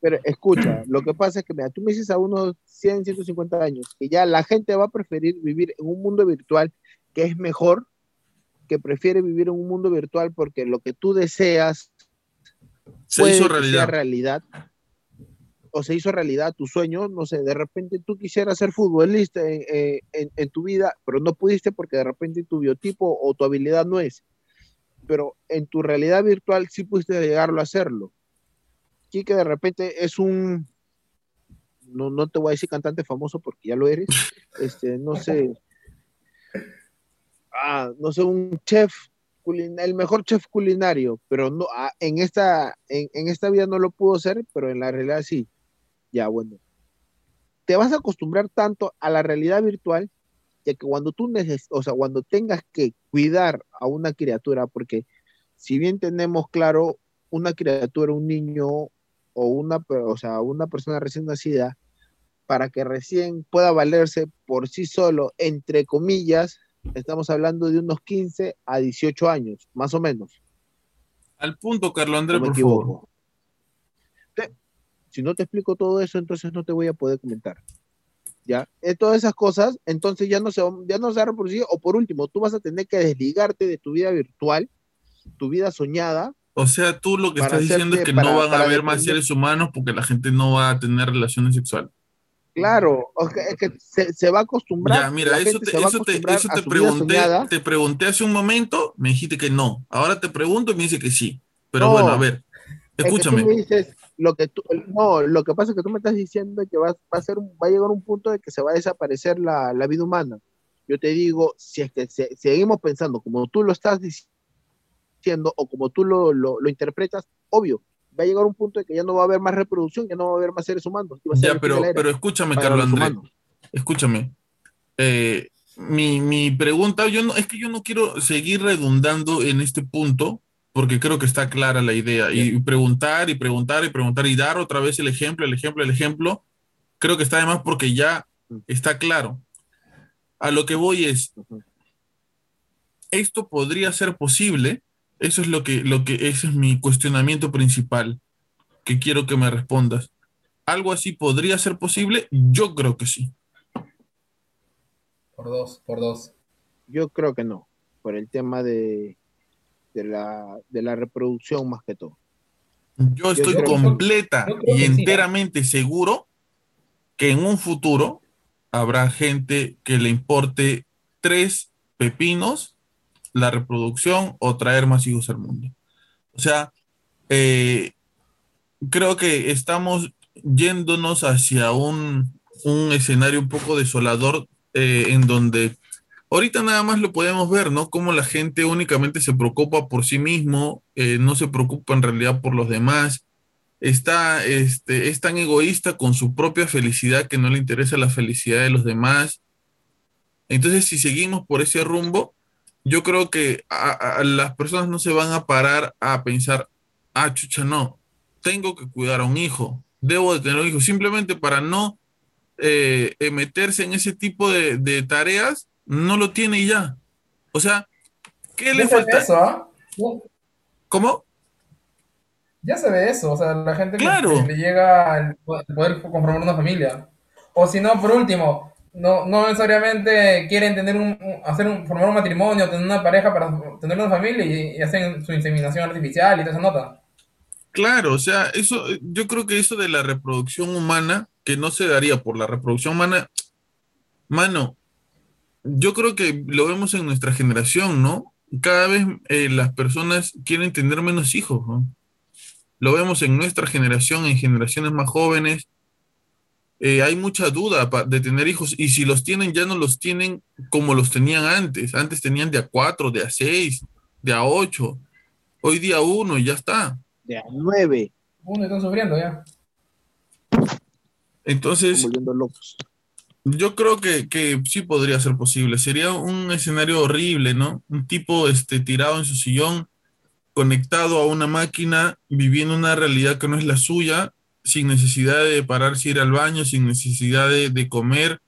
pero escucha, lo que pasa es que, mira, tú me dices a unos 100, 150 años, que ya la gente va a preferir vivir en un mundo virtual que es mejor, que prefiere vivir en un mundo virtual porque lo que tú deseas se hizo realidad. realidad o se hizo realidad tu sueño, no sé, de repente tú quisieras ser futbolista en, en, tu vida, pero no pudiste porque de repente tu biotipo o tu habilidad no es. Pero en tu realidad virtual sí pudiste llegarlo a hacerlo. que de repente es un, no, no te voy a decir cantante famoso porque ya lo eres, este, no sé, ah, no sé, un chef, el mejor chef culinario, pero no, ah, en, esta, en, esta vida no lo pudo ser, pero en la realidad sí. Ya, bueno. Te vas a acostumbrar tanto a la realidad virtual ya que cuando tú neces o sea, cuando tengas que cuidar a una criatura, porque si bien tenemos claro, una criatura, un niño o una, o sea, una persona recién nacida, para que recién pueda valerse por sí solo, entre comillas, estamos hablando de unos 15 a 18 años, más o menos. Al punto, Carlos Andrés, por favor. si no te explico todo eso, entonces no te voy a poder comentar. ¿Ya? Eh, todas esas cosas, entonces ya no, se, ya no se va a reproducir. O por último, tú vas a tener que desligarte de tu vida virtual, tu vida soñada, o sea, tú lo que estás diciendo es que no van a haber más seres humanos porque la gente no va a tener relaciones sexuales. Claro, es que se, va a acostumbrar. Ya, mira, eso te, eso te, eso te pregunté, te pregunté hace un momento, me dijiste que no. Ahora te pregunto y me dice que sí. Pero bueno, a ver, escúchame. me dices, lo que tú, no, lo que pasa es que tú me estás diciendo que va, va, a, ser, va a llegar un punto de que se va a desaparecer la, la vida humana. Yo te digo, si es que seguimos pensando como tú lo estás diciendo o como tú lo, lo, lo interpretas, obvio, va a llegar un punto de que ya no va a haber más reproducción, ya no va a haber más seres humanos. Ya, pero, pero escúchame, Carlos Andrés. Escúchame. Eh, mi, mi, pregunta, yo no, es que yo no quiero seguir redundando en este punto, porque creo que está clara la idea. Y preguntar y preguntar y preguntar y dar otra vez el ejemplo, el ejemplo, el ejemplo, creo que está además porque ya mm. está claro. A lo que voy es, esto podría ser posible eso es lo que, lo que, ese es mi cuestionamiento principal, que quiero que me respondas. ¿Algo así podría ser posible? Yo creo que sí. Por dos, por dos. Yo creo que no, por el tema de, de, la, de la reproducción más que todo. Yo estoy completa y enteramente seguro que en un futuro habrá gente que le importe tres pepinos la reproducción o traer más hijos al mundo. O sea, eh, creo que estamos yéndonos hacia un, escenario un poco desolador eh, en donde ahorita nada más lo podemos ver, ¿no? Como la gente únicamente se preocupa por sí mismo, eh, no se preocupa en realidad por los demás, está, este, es tan egoísta con su propia felicidad que no le interesa la felicidad de los demás. Entonces, si seguimos por ese rumbo, yo creo que a, las personas no se van a parar a pensar, ah, chucha, no, tengo que cuidar a un hijo, debo de tener un hijo, simplemente para no eh, eh, meterse en ese tipo de, tareas, no lo tiene ya. O sea, ¿qué le falta? Eso, ¿ah? ¿Cómo? Ya se ve eso, o sea, la gente que, le llega al poder conformar una familia. O si no, por último, no, no necesariamente quieren tener un, hacer un, formar un matrimonio, tener una pareja para tener una familia y, hacen su inseminación artificial y toda esa nota. Claro, o sea, eso, yo creo que eso de la reproducción humana, que no se daría por la reproducción humana, mano, yo creo que lo vemos en nuestra generación, ¿no? Cada vez eh, las personas quieren tener menos hijos, ¿no? Lo vemos en nuestra generación, en generaciones más jóvenes, eh, hay mucha duda de tener hijos y si los tienen ya no los tienen como los tenían antes. Antes tenían de a cuatro, de a seis, de a ocho. Hoy día uno y ya está. De a nueve. Uno están sufriendo ya. Entonces, yo creo que, que, sí podría ser posible. Sería un escenario horrible, ¿no? Un tipo este, tirado en su sillón, conectado a una máquina, viviendo una realidad que no es la suya sin necesidad de pararse ir al baño, sin necesidad de, comer,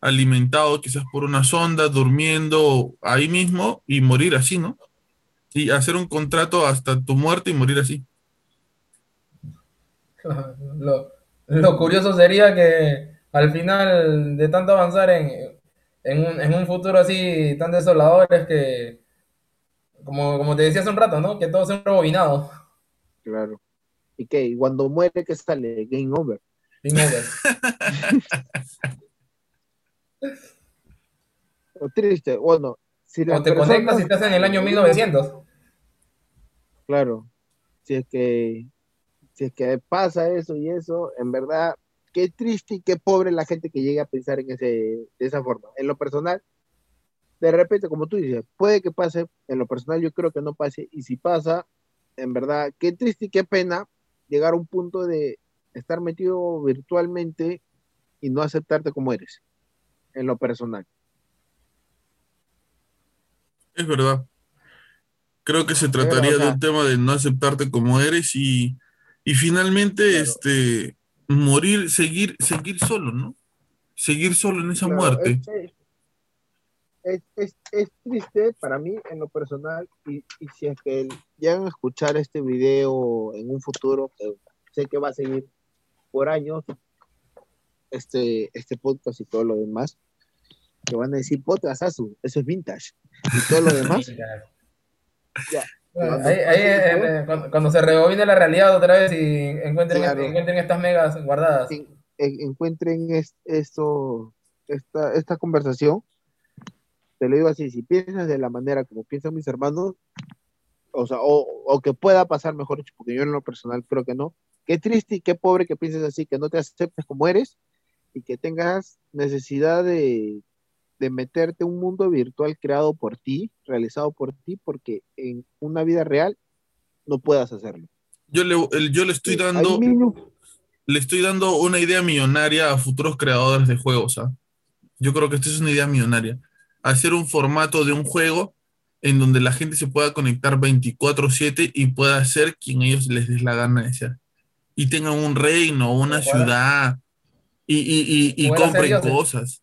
alimentado quizás por una sonda, durmiendo ahí mismo y morir así, ¿no? Y hacer un contrato hasta tu muerte y morir así. Lo, curioso sería que al final de tanto avanzar en, en, un, futuro así tan desolador es que, como, como te decía hace un rato, ¿no? Que todo sea rebobinado. Claro. ¿Y qué? cuando muere, ¿qué sale? Game over. Game over. o triste, bueno. Si o te conectas y estás en el año 1900. Claro. Si es que si es que pasa eso y eso, en verdad, qué triste y qué pobre la gente que llega a pensar en ese, de esa forma. En lo personal, de repente, como tú dices, puede que pase, en lo personal yo creo que no pase, y si pasa, en verdad, qué triste y qué pena, llegar a un punto de estar metido virtualmente y no aceptarte como eres, en lo personal. Es verdad. Creo que se trataría Pero, o sea, de un tema de no aceptarte como eres y, y finalmente este morir, seguir, seguir solo, ¿no? Seguir solo en esa muerte es- es triste para mí en lo personal y, y si es que llegan a escuchar este video en un futuro, que sé que va a seguir por años este, este podcast y todo lo demás, que van a decir podcast Asu, eso es vintage y todo lo demás. Ya. Bueno, Cuando ahí, ahí, pase todo- eh, cuando, cuando se rebobine la realidad otra vez y encuentren, Claro. encuentren estas megas guardadas. en- en- encuentren es- esto, esta, esta conversación, te lo digo así, si piensas de la manera como piensan mis hermanos, o sea, o, o que pueda pasar mejor dicho, porque yo en lo personal creo que no, qué triste y qué pobre que pienses así, que no te aceptes como eres y que tengas necesidad de, de meterte un mundo virtual creado por ti, realizado por ti, porque en una vida real no puedas hacerlo. Yo le, yo le estoy dando, le estoy dando una idea millonaria a futuros creadores de juegos, ¿ah? Yo creo que esto es una idea millonaria. Hacer un formato de un juego en donde la gente se pueda conectar 24/7 y pueda ser quien ellos les des la gana de ser. Y tengan un reino, una ciudad y, y, y, y compren cosas.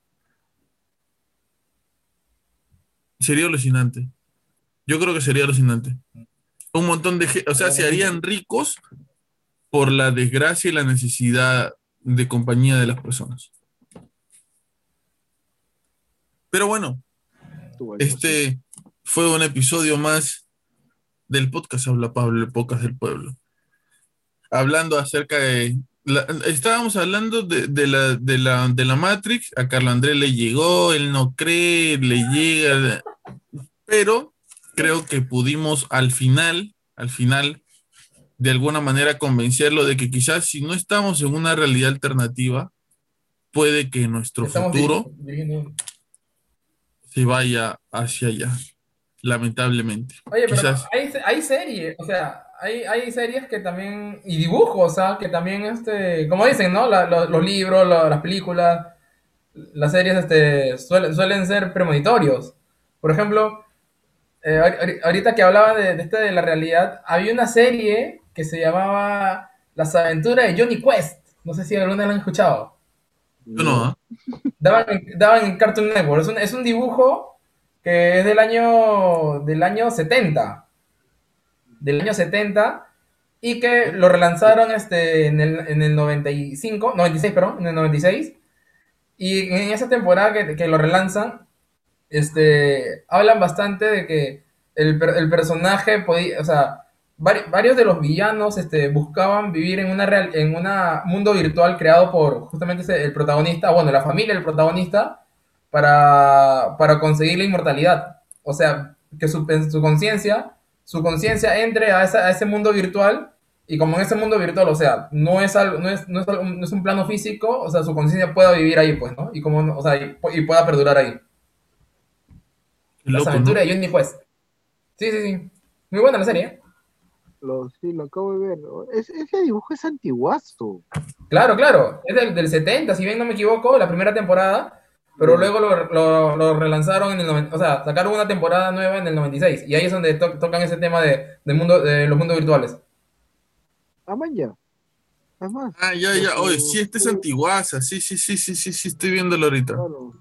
Sería alucinante. Yo creo que sería alucinante. Un montón de gente, o sea, se harían ricos por la desgracia y la necesidad de compañía de las personas. Pero bueno, este fue un episodio más del podcast Habla Pablo, el podcast del pueblo. Hablando acerca de... la- estábamos hablando de, de la, de, la, de la Matrix, a Carlos Andrés le llegó, él no cree, le llega, pero creo que pudimos al final, al final, de alguna manera convencerlo de que quizás si no estamos en una realidad alternativa, puede que nuestro Estamos futuro se vaya hacia allá, lamentablemente. Oye, pero hay, hay series, o sea, hay, hay series que también, y dibujos, o sea, que también, este, como dicen, ¿no? La- los libros, la- las películas, las series, este, suelen, suelen ser premonitorios. Por ejemplo, eh, ahor- ahor- ahorita que hablaba de, de, este, de la realidad, había una serie que se llamaba Las aventuras de Johnny Quest. No sé si alguna la han escuchado. Yo no, ¿ah? Daban, daban en Cartoon Network. Es un, es un dibujo que es del año, del año 70. Del año 70. Y que lo relanzaron este, en, el, en el 95, 96, perdón, en el 96. Y en esa temporada que, que lo relanzan, este, hablan bastante de que el, el personaje podía, o sea, vari- varios de los villanos este, buscaban vivir en una real, en un mundo virtual creado por justamente ese- el protagonista, bueno, la familia del protagonista, para, para conseguir la inmortalidad. O sea, que su, en su conciencia, su conciencia entre a, esa- a ese mundo virtual y como en ese mundo virtual, o sea, no es algo, no es, no es, algo- no es un plano físico, o sea, su conciencia pueda vivir ahí, pues, ¿no? Y como, o sea, y, y pueda perdurar ahí. Las loco, ¿no? aventuras de Johnny Quest. Sí, sí, sí. Muy buena la serie. ¿eh? Lo, sí, lo acabo de ver. Es- ese dibujo es antiguazo. Claro, claro. Es del, del 70, si bien no me equivoco, la primera temporada. Pero luego lo, lo- lo relanzaron en el 90, o sea, sacaron una temporada nueva en el 96. Y ahí es donde to- tocan ese tema de, de mundo, de los mundos virtuales. Ah, man, ya. Ah, ya, ya. Pero- Oye, sí, este es antiguaza. Sí, sí, sí, sí, sí, sí, estoy viéndolo ahorita. claro.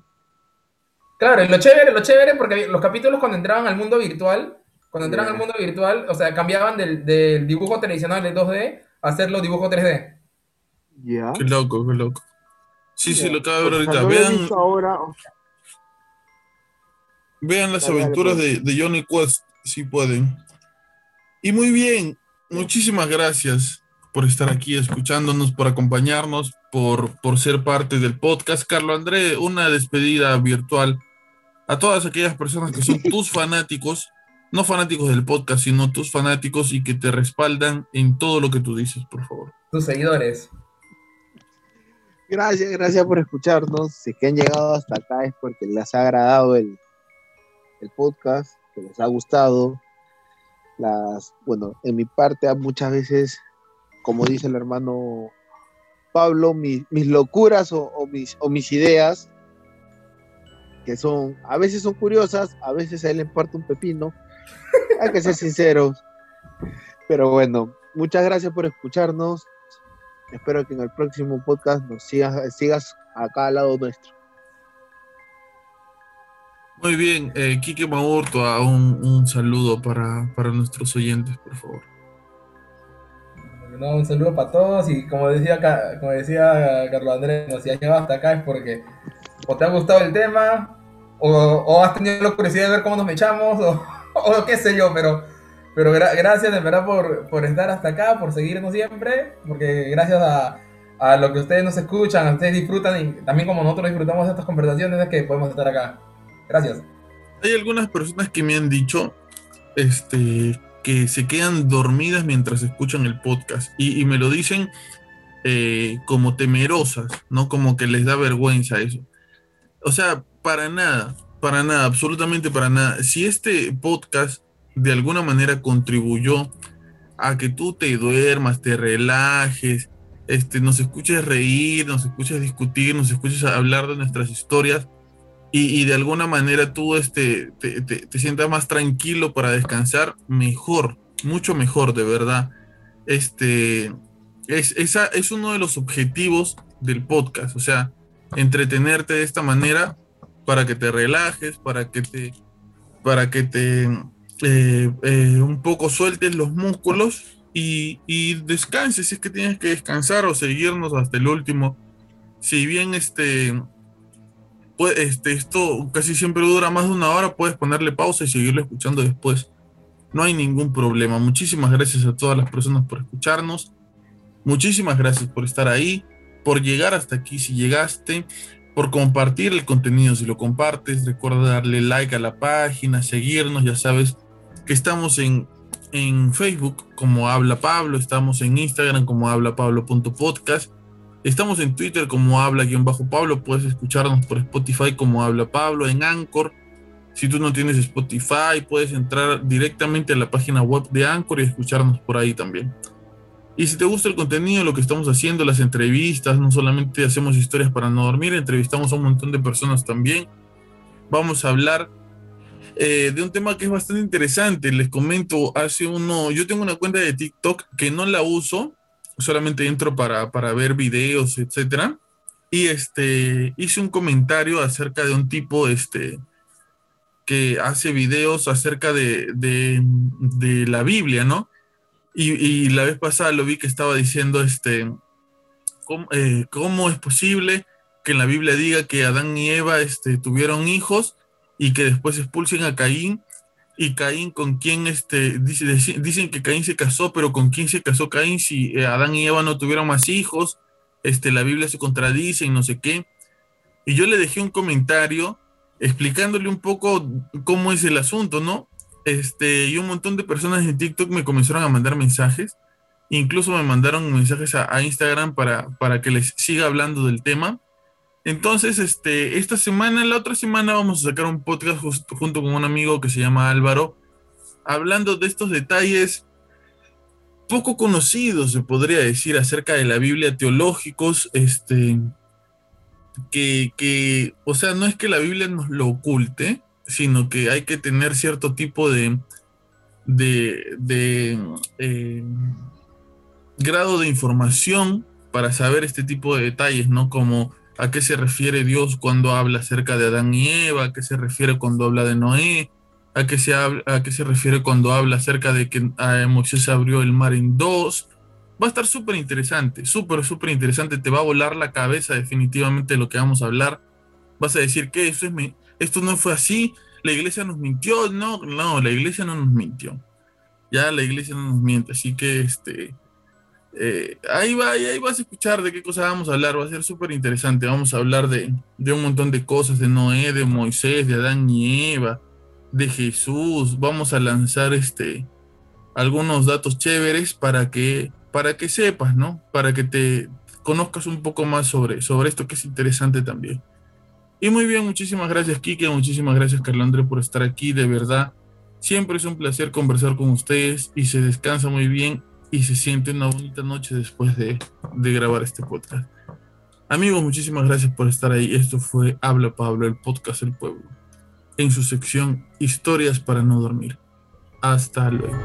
Claro, y lo chévere, lo chévere, porque los capítulos cuando entraban al mundo virtual, cuando entraban Ya. al mundo virtual, o sea, cambiaban del, del dibujo tradicional de 2D a hacerlo dibujo 3D. Ya. Qué loco, qué loco. Sí, sí, Ya. lo acabo de ver O sea, ahorita. Vean, ahora. vean las Dale, dale, aventuras pues. de, de Johnny Quest, si pueden. Y muy bien, muchísimas gracias por estar aquí escuchándonos, por acompañarnos, por, por ser parte del podcast. Carlos André, una despedida virtual a todas aquellas personas que son tus fanáticos, no fanáticos del podcast, sino tus fanáticos y que te respaldan en todo lo que tú dices, por favor. Tus seguidores. Gracias, gracias por escucharnos. Si es que han llegado hasta acá es porque les ha agradado el, el podcast, que les ha gustado. Las, bueno, en mi parte, muchas veces, como dice el hermano Pablo, mi- mis locuras o, o mis, o mis ideas que son, a veces son curiosas, a veces a él le parte un pepino. Hay que ser sinceros. Pero bueno, muchas gracias por escucharnos. Espero que en el próximo podcast nos sigas, sigas acá al lado nuestro. Muy bien, eh, Quique Maurto, un, un saludo para, para nuestros oyentes, por favor. un saludo para todos y como decía, como decía Carlos Andrés, si has llegado hasta acá es porque o te ha gustado el tema o, has tenido la curiosidad de ver cómo nos echamos o, o qué sé yo, pero pero gracias de verdad por, por, estar hasta acá, por seguirnos siempre, porque gracias a, a, lo que ustedes nos escuchan, ustedes disfrutan y también como nosotros disfrutamos de estas conversaciones es que podemos estar acá. Gracias. Hay algunas personas que me han dicho este, que se quedan dormidas mientras escuchan el podcast y, me lo dicen eh, como temerosas, ¿no? Como que les da vergüenza eso. O sea, para nada, para nada, absolutamente para nada. Si este podcast de alguna manera contribuyó a que tú te duermas, te relajes, este, nos escuches reír, nos escuches discutir, nos escuches hablar de nuestras historias y, de alguna manera tú este, te, sientas más tranquilo para descansar, mejor, mucho mejor, de verdad. Este, es, esa es uno de los objetivos del podcast, o sea, entretenerte de esta manera para que te relajes, para que te, para que te eh, eh, un poco sueltes los músculos y, y, descanses si es que tienes que descansar o seguirnos hasta el último. Si bien este, pues, este, esto casi siempre dura más de una hora, puedes ponerle pausa y seguirlo escuchando después. No hay ningún problema. Muchísimas gracias a todas las personas por escucharnos. Muchísimas gracias por estar ahí, por llegar hasta aquí si llegaste por compartir el contenido. Si lo compartes, recuerda darle like a la página, seguirnos, ya sabes, que estamos en, en Facebook como Habla Pablo, estamos en Instagram como habla Pablo.podcast, estamos en Twitter como habla-pablo, puedes escucharnos por Spotify como Habla Pablo, en Anchor. Si tú no tienes Spotify, puedes entrar directamente a la página web de Anchor y escucharnos por ahí también. Y si te gusta el contenido, lo que estamos haciendo, las entrevistas, no solamente hacemos historias para no dormir, entrevistamos a un montón de personas también. Vamos a hablar eh, de un tema que es bastante interesante. Les comento, hace uno, yo tengo una cuenta de TikTok que no la uso, solamente entro para, para ver videos, etcétera. Y este, hice un comentario acerca de un tipo este, que hace videos acerca de, de, de la Biblia, ¿no? Y, la vez pasada lo vi que estaba diciendo, este, ¿cómo, eh, ¿cómo, es posible que en la Biblia diga que Adán y Eva este, tuvieron hijos y que después expulsen a Caín y Caín con quién este dice, dicen que Caín se casó, pero con quién se casó Caín si eh, Adán y Eva no tuvieron más hijos, este la Biblia se contradice y no sé qué. Y yo le dejé un comentario explicándole un poco cómo es el asunto, ¿no? Este, y un montón de personas en TikTok me comenzaron a mandar mensajes, incluso me mandaron mensajes a, Instagram para, para que les siga hablando del tema. Entonces, este, esta semana, la otra semana vamos a sacar un podcast junto con un amigo que se llama Álvaro, hablando de estos detalles poco conocidos, se podría decir, acerca de la Biblia teológicos, este, que, que, o sea, no es que la Biblia nos lo oculte, sino que hay que tener cierto tipo de, de, eh, grado de información para saber este tipo de detalles, ¿no? Como a qué se refiere Dios cuando habla acerca de Adán y Eva, a qué se refiere cuando habla de Noé, a qué se, a qué se refiere cuando habla acerca de que ah, Moisés abrió el mar en dos. Va a estar súper interesante, súper, súper interesante. Te va a volar la cabeza definitivamente lo que vamos a hablar. Vas a decir que eso es esto no fue así, la iglesia nos mintió. No, no, la iglesia no nos mintió. Ya la iglesia no nos miente. Así que este, eh, ahí, va, ahí vas a escuchar de qué cosa vamos a hablar, va a ser súper interesante. Vamos a hablar de, de, un montón de cosas, de Noé, de Moisés, de Adán y Eva, de Jesús. Vamos a lanzar este, algunos datos chéveres para que, para que sepas, ¿no? Para que te conozcas un poco más sobre, sobre esto que es interesante también. Y muy bien, muchísimas gracias Kike, muchísimas gracias Carlos André por estar aquí, de verdad. Siempre es un placer conversar con ustedes y se descansa muy bien y se siente una bonita noche después de, de grabar este podcast. Amigos, muchísimas gracias por estar ahí. Esto fue Habla Pablo, el podcast del pueblo, en su sección Historias para no dormir. Hasta luego.